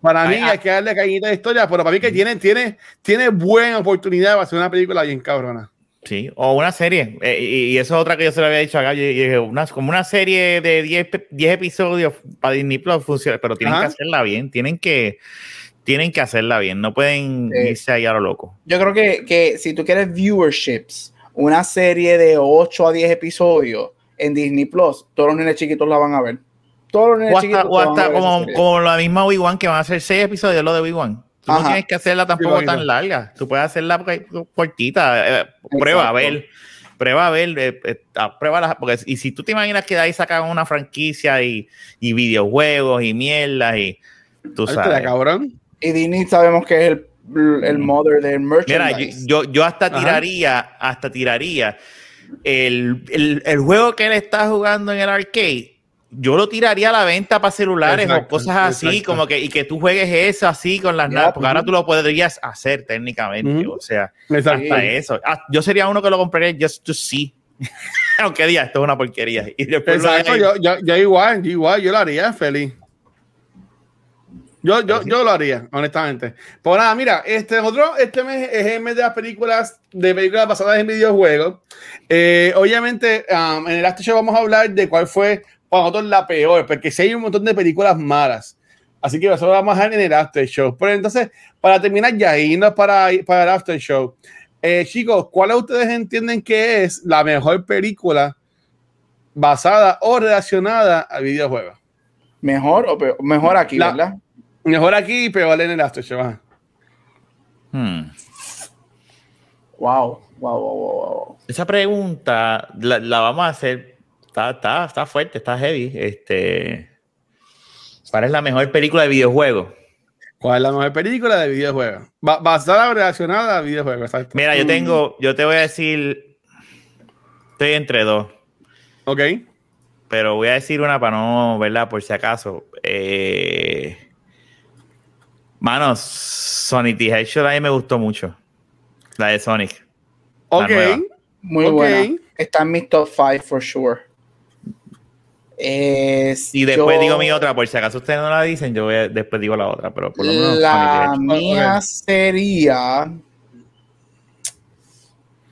S3: Para mí hay que darle cariñito a la historia, pero para mí que tiene, tiene, tiene buena oportunidad para hacer una película bien cabrona.
S2: Sí, o una serie. Eh, y, eso es otra que yo se lo había dicho acá. una, como una serie de 10, 10 episodios para Disney Plus funciona, pero tienen que hacerla bien. Tienen que tienen que hacerla bien, no pueden irse ahí a lo loco.
S1: Yo creo que, que, si tú quieres viewerships, una serie de 8 a 10 episodios en Disney Plus, todos los nenes chiquitos la van a ver.
S2: O hasta. O hasta como, como, la misma Wii que van a hacer 6 episodios, lo de One. Tú no tienes que hacerla tampoco tan larga. Tú puedes hacerla cortita. Eh, prueba a ver. Prueba a ver. Eh, eh, prueba las, porque, y si tú te imaginas que de ahí sacan una franquicia y, y videojuegos y mierda y tú sabes.
S3: cabrón?
S1: Y Disney sabemos que es el, el mother del merchandise.
S2: Mira, yo, yo hasta tiraría, Ajá. hasta tiraría el, el, el, juego que él está jugando en el arcade. Yo lo tiraría a la venta para celulares exacto, o cosas así, exacto. como que, y que tú juegues eso así con las naves, porque ahora tú lo podrías hacer técnicamente, uh -huh. o sea, exacto. hasta eso. Ah, yo sería uno que lo compraría just to see. Aunque diga, esto es una porquería. Y después
S3: Exacto, yo, yo, yo, igual, yo igual, yo lo haría feliz. Yo, yo, yo lo haría, honestamente. Pues nada, mira, este otro, este mes es el mes de las películas, de películas basadas en videojuegos. Eh, obviamente, um, en el After Show vamos a hablar de cuál fue para nosotros la peor, porque sí hay un montón de películas malas. Así que eso lo vamos a dejar en el After Show. Pero entonces, para terminar ya, irnos para, para el After Show. Eh, chicos, ¿cuál de ustedes entienden que es la mejor película basada o relacionada al videojuego?
S1: Mejor o peor? Mejor aquí, la, ¿verdad?
S3: Mejor aquí, pero en el After Show.
S2: Hmm.
S1: Wow, wow, wow, wow.
S2: Esa pregunta la, la vamos a hacer. Está, está, está, fuerte, está heavy. Este, ¿Cuál es la mejor película de videojuego?
S3: ¿Cuál es la mejor película de videojuego? Basada o relacionada a videojuegos. Exacto.
S2: Mira, yo tengo, yo te voy a decir, estoy entre dos.
S3: Ok.
S2: Pero voy a decir una para no, ¿verdad? Por si acaso. Eh, Mano, Sonic the Hedgehog a mí me gustó mucho. La de Sonic.
S3: Ok.
S1: Muy okay. buena. Está en mi top 5 for sure. Es
S2: y después yo, digo mi otra, por si acaso ustedes no la dicen, yo a, después digo la otra, pero por lo menos
S1: La mía sería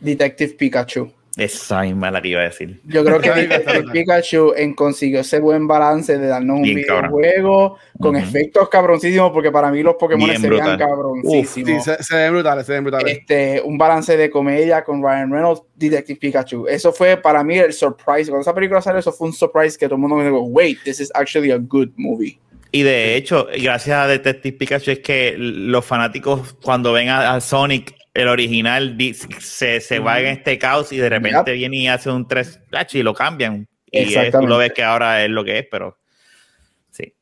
S1: Detective Pikachu.
S2: Esa misma la que iba a decir.
S1: Yo creo que Detective Pikachu en consiguió ese buen balance de darnos un Bien videojuego cabrón. con uh -huh. efectos cabroncísimos, porque para mí los Pokémon se veían cabroncísimos.
S3: Sí, se, se, ven brutales, se ven brutales.
S1: Este, un balance de comedia con Ryan Reynolds, Detective Pikachu. Eso fue para mí el surprise. Cuando esa película salió, eso fue un surprise que todo el mundo me dijo, wait, this is actually a good movie.
S2: Y de hecho, gracias a Detective Pikachu es que los fanáticos cuando ven a, a Sonic el original se, se va en este caos y de repente yep. viene y hace un 3 y lo cambian. Y es, tú lo ves que ahora es lo que es, pero sí.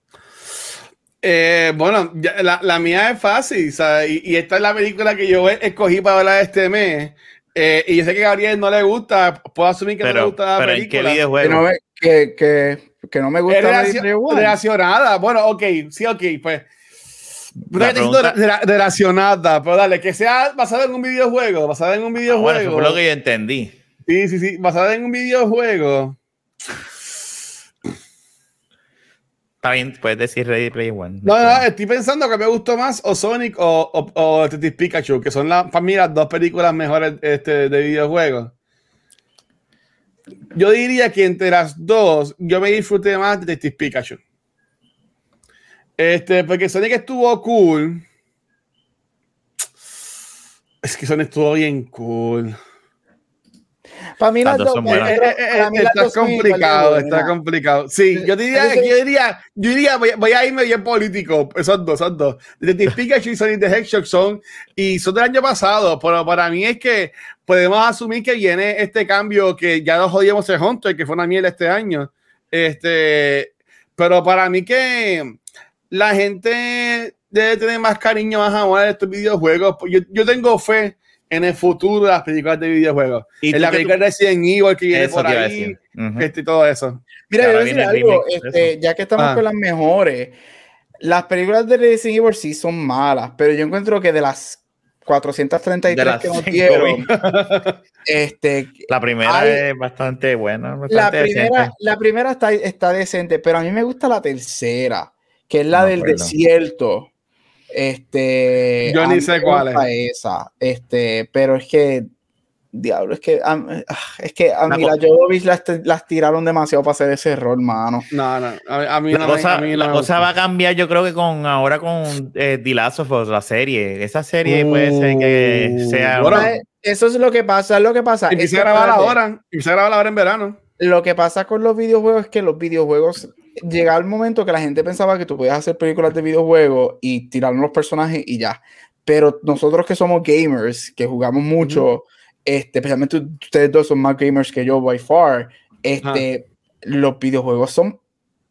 S3: Eh, bueno, la, la, mía es fácil, ¿sabes? Y, y, esta es la película que yo escogí para hablar este mes. Eh, y yo sé que a Gabriel no le gusta, puedo asumir que
S2: pero,
S3: no le gusta la
S2: pero
S3: película.
S2: ¿en qué videojuego?
S1: Que no, me, que, que, que no me gusta
S3: es relacion, relacionada. Bueno, ok, sí, ok, pues.
S2: La pregunta...
S3: relacionada, pero dale, que sea basada en un videojuego, basada en un videojuego.
S2: Ah, bueno, eso fue lo que yo entendí.
S3: Sí, sí, sí, basada en un videojuego.
S2: Está bien, puedes decir Ready Player One.
S3: No, no, estoy pensando que me gustó más o Sonic o, o, o Pikachu, que son la, para mí las dos películas mejores este, de videojuegos. Yo diría que entre las dos, yo me disfruté más de Detective Pikachu. Este, porque Sonic estuvo cool. Es que Sonic estuvo bien cool.
S1: Para mí las, las dos,
S3: dos eh, eh, eh, está complicado, está complicado. Sí, yo diría, yo diría, yo diría, voy, voy, a irme bien político. Esos dos, esos dos. Detective Pikachu y Sonic the Hedgehog son, y son del año pasado, pero para mí es que podemos asumir que viene este cambio que ya nos jodíamos el Hunter, que fue una mierda este año. Este, pero para mí que la gente debe tener más cariño, más amor a estos videojuegos. Yo, yo tengo fe en el futuro de las películas de videojuegos.
S2: ¿Y
S3: en la película
S2: tú...
S3: de Resident Evil que viene
S2: Eso
S3: por ahí,
S2: decir. Ujú.
S3: este, y todo eso.
S1: Mira, yo voy a decir algo, este, ya que estamos
S3: Ah.
S1: con las mejores, las películas de Resident Evil sí son malas, pero yo encuentro que de las 433
S2: De las
S1: que nos dieron, este,
S2: La primera
S1: Hay-
S2: es bastante buena.
S1: la
S2: Bastante
S1: primera,
S2: decente.
S1: la primera está, está decente, pero a mí me gusta la tercera, que es la
S2: No
S1: del
S2: acuerdo.
S1: desierto. Este,
S3: Yo ni sé cuál
S1: gusta Esa, este, pero es que, diablo, es que, a, ah, es que a
S2: La
S1: mí las Jovovich las, las tiraron demasiado para hacer ese error, mano.
S3: No, no, a, a mí
S2: La
S3: no me-
S2: cosa,
S3: a mí
S2: la cosa va a cambiar, yo creo que con ahora con eh, The Last of Us, la serie. Esa serie puede ser que
S3: Uh,
S2: sea.
S3: bueno,
S2: una-
S1: Eso es lo que pasa, es lo que pasa.
S3: Empieza
S1: Es
S3: a grabar ahora. Empieza a grabar ahora en verano.
S1: Lo que pasa con los videojuegos es que los videojuegos llega el momento que la gente pensaba que tú podías hacer películas de videojuegos y tirar los personajes y ya. Pero nosotros que somos gamers, que jugamos mucho, este, especialmente ustedes dos son más gamers que yo by far, este, los videojuegos son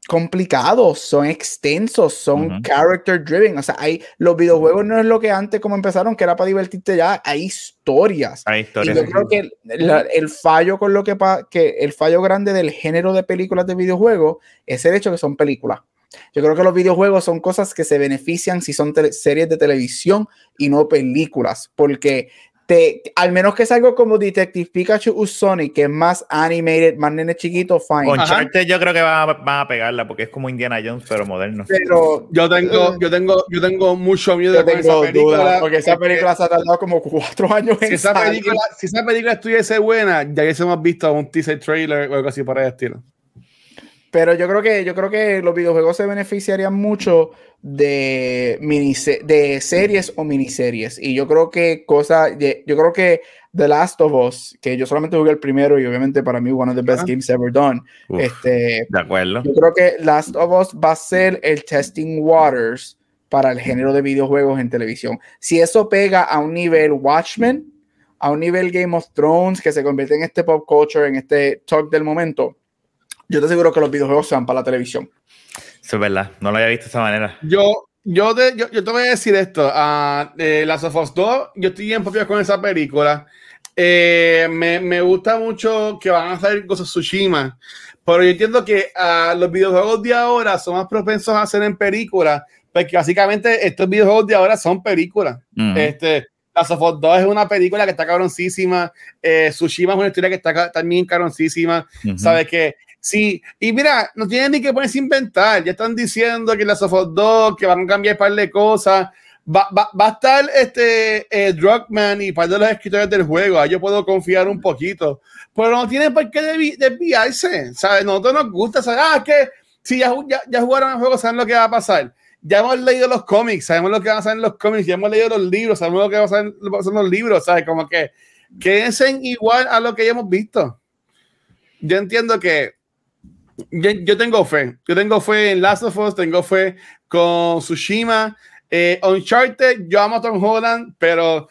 S1: complicados, son extensos, son character driven. O sea, hay, los videojuegos no es lo que antes como empezaron, que era para divertirte ya, hay historias.
S2: Hay
S1: Y
S2: historias.
S1: yo creo que la- el fallo con lo que, pa- que el fallo grande del género de películas de videojuegos es el hecho que son películas. Yo creo que los videojuegos son cosas que se benefician si son series de televisión y no películas, porque te, al menos que es algo como Detective Pikachu o Sonic, que es más animated, más nene chiquito, fine.
S2: Uncharted yo creo que van a, van a pegarla porque es como Indiana Jones, pero moderno.
S1: Pero
S3: Yo tengo, yo tengo, yo tengo mucho miedo
S1: yo
S3: con esa
S1: tengo
S3: película.
S1: dudas, porque esa película se ha tardado como cuatro años
S3: si
S1: en
S3: esa
S1: salir.
S3: película, si esa película estuviese buena, ya hubiésemos visto un teaser trailer o algo así por el estilo.
S1: Pero yo creo que yo creo que los videojuegos se beneficiarían mucho de minise- de series o miniseries. Y yo creo que cosa, yo creo que The Last of Us, que yo solamente jugué el primero y obviamente para mí one of the best
S3: Ah.
S1: games ever done.
S2: Uf,
S1: Este,
S2: de acuerdo.
S1: yo creo que Last of Us va a ser el testing waters para el género de videojuegos en televisión. Si eso pega a un nivel Watchmen, a un nivel Game of Thrones, que se convierte en este pop culture, en este talk del momento, yo te aseguro que los videojuegos se van para la televisión.
S2: Eso es verdad. No lo había visto de esa manera.
S3: Yo, yo, te, yo, yo te voy a decir esto. of Us 2, yo estoy bien propio con esa película. Eh, me, me gusta mucho que van a hacer cosas Tsushima. Pero yo entiendo que ah, los videojuegos de ahora son más propensos a hacer en películas. Porque básicamente estos videojuegos de ahora son películas.
S2: Ujú.
S3: Este, Last of Us 2 es una película que está cabroncísima. Eh, Tsushima es una historia que está ca- también cabroncísima. ¿Sabes qué? Sí, y mira, no tienen ni que ponerse a inventar. Ya están diciendo que las of Us 2, que van a cambiar un par de cosas. Va, va, va a estar este eh, Druckmann y par de los escritores del juego. Ahí yo puedo confiar un poquito. Pero no tienen por qué desvi- desviarse. ¿Sabes? Nosotros nos gusta saber, ah, es que si ya, ya, ya jugaron el juego, saben lo que va a pasar. Ya hemos leído los cómics, sabemos lo que van a pasar en los cómics, ya hemos leído los libros, sabemos lo que va a pasar en los libros, ¿sabes? Como que quédense igual a lo que ya hemos visto. Yo entiendo que yo, yo tengo fe. Yo tengo fe en Last of Us, tengo fe con Tsushima. Eh, Uncharted, yo amo a Tom Holland, pero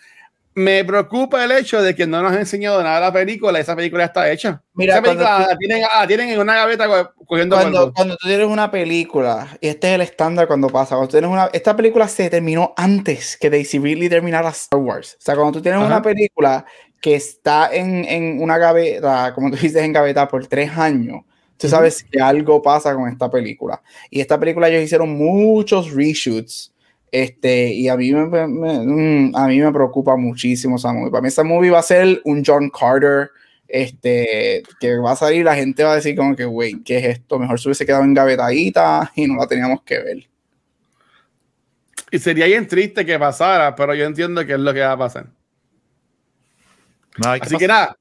S3: me preocupa el hecho de que no nos han enseñado nada de la película. Esa película está hecha. Mira, esa película la, tienen, ah, tienen, en una gaveta cogiendo
S1: cuando, cuando tú tienes una película, y este es el estándar cuando pasa, cuando tienes una, esta película se terminó antes que Daisy Ridley terminara Star Wars. O sea, cuando tú tienes una película que está en, en, una gaveta, como tú dices, en gaveta por tres años, tú sabes que algo pasa con esta película. Y esta película ellos hicieron muchos reshoots este, y a mí me, mm, a mí me preocupa muchísimo esa movie. Para mí esa movie va a ser un John Carter, este, que va a salir, la gente va a decir como que, güey, ¿qué es esto? Mejor se hubiese quedado engavetadita y no la teníamos que ver.
S3: Y sería bien triste que pasara, pero yo entiendo que es lo que va a pasar. Así que nada,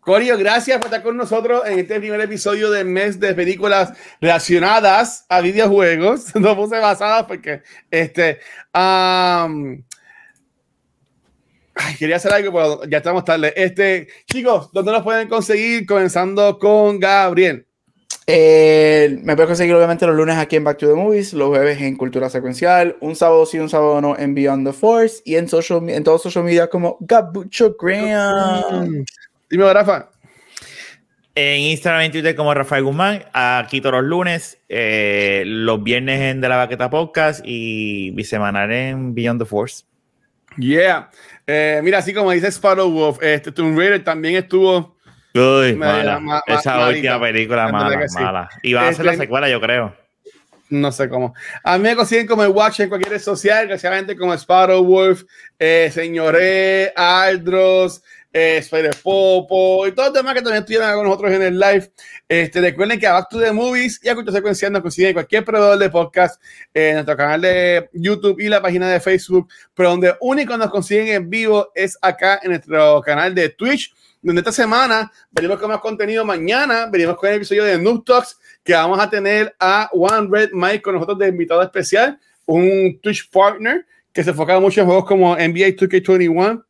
S3: Corio, gracias por estar con nosotros en este primer episodio del mes de películas relacionadas a videojuegos. No puse basadas porque este. quería hacer algo, pero ya estamos tarde. Este, chicos, ¿dónde nos pueden conseguir? Comenzando con Gabriel.
S1: Eh, me pueden conseguir obviamente los lunes aquí en Back to the Movies, los jueves en Cultura Secuencial, un sábado sí, un sábado no en Beyond the Force y en, social, en todos social media como Gabucho Graham.
S3: Dime, Rafa.
S2: En Instagram y Twitter como Rafael Guzmán, aquí todos los lunes, eh, los viernes en De la Baqueta Podcast y bisemanal en Beyond the Force.
S3: Yeah. Eh, mira, así como dice Sparrow Wolf, este Tomb Raider también estuvo.
S2: Uy, mala. Esa última película mala, mala. Y va a ser la este, secuela, yo creo.
S3: No sé cómo. A mí me consiguen como el Watch en cualquier red social, gente como Sparrow Wolf, eh, Señoré, Aldros, eh, Popo y todos los demás que también estuvieron con nosotros en el live. Este, recuerden que a Back to the Movies y a Cultura Secuencial nos consiguen cualquier proveedor de podcast en nuestro canal de YouTube y la página de Facebook, pero donde único nos consiguen en vivo es acá en nuestro canal de Twitch, donde esta semana venimos con más contenido. Mañana venimos con el episodio de Noob Talks que vamos a tener a One Red Mike con nosotros de invitado especial, un Twitch partner que se enfoca mucho en juegos como NBA 2K21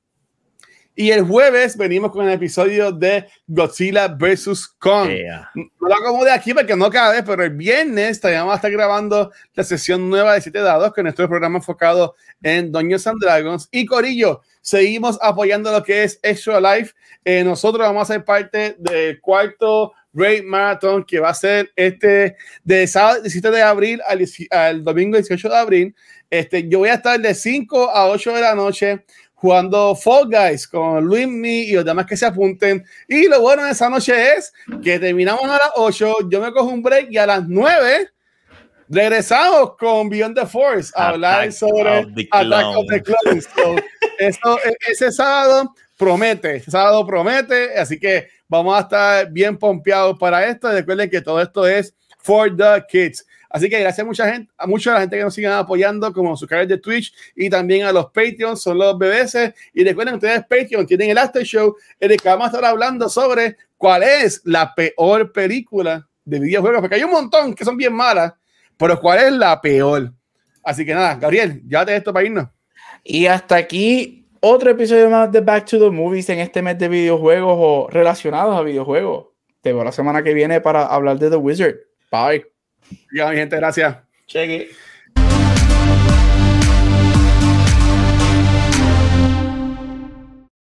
S3: y el jueves venimos con el episodio de Godzilla vs. Kong. No lo de aquí porque no cabe, pero el viernes también vamos a estar grabando la sesión nueva de 7 dados, con nuestro programa enfocado en Dungeons and Dragons. Y Corillo, seguimos apoyando lo que es Extra Life. Eh, nosotros vamos a ser parte del cuarto Raid Marathon que va a ser este de sábado 17 de abril al, al domingo 18 de abril. Este, yo voy a estar de 5 a 8 de la noche jugando Fall Guys con Luis Mi y los demás que se apunten. Y lo bueno de esa noche es que terminamos a las 8, yo me cojo un break y a las 9 regresamos con Beyond the Force a hablar sobre Attack of the Clones. eso, e, ese sábado promete, ese sábado promete, así que vamos a estar bien pompeados para esto. Recuerden que todo esto es for the kids. Así que gracias a mucha gente, a mucha la gente que nos sigan apoyando, como sus canales de Twitch y también a los Patreons, son los BBS. Y recuerden, ustedes Patreon tienen el After Show en el que vamos a estar hablando sobre cuál es la peor película de videojuegos, porque hay un montón que son bien malas, pero cuál es la peor. Así que nada, Gabriel, llévate esto para irnos.
S1: Y hasta aquí otro episodio más de Back to the Movies en este mes de videojuegos o relacionados a videojuegos. Te veo la semana que viene para hablar de The Wizard. Bye.
S3: Ya, mi gente, gracias.
S2: Cheque.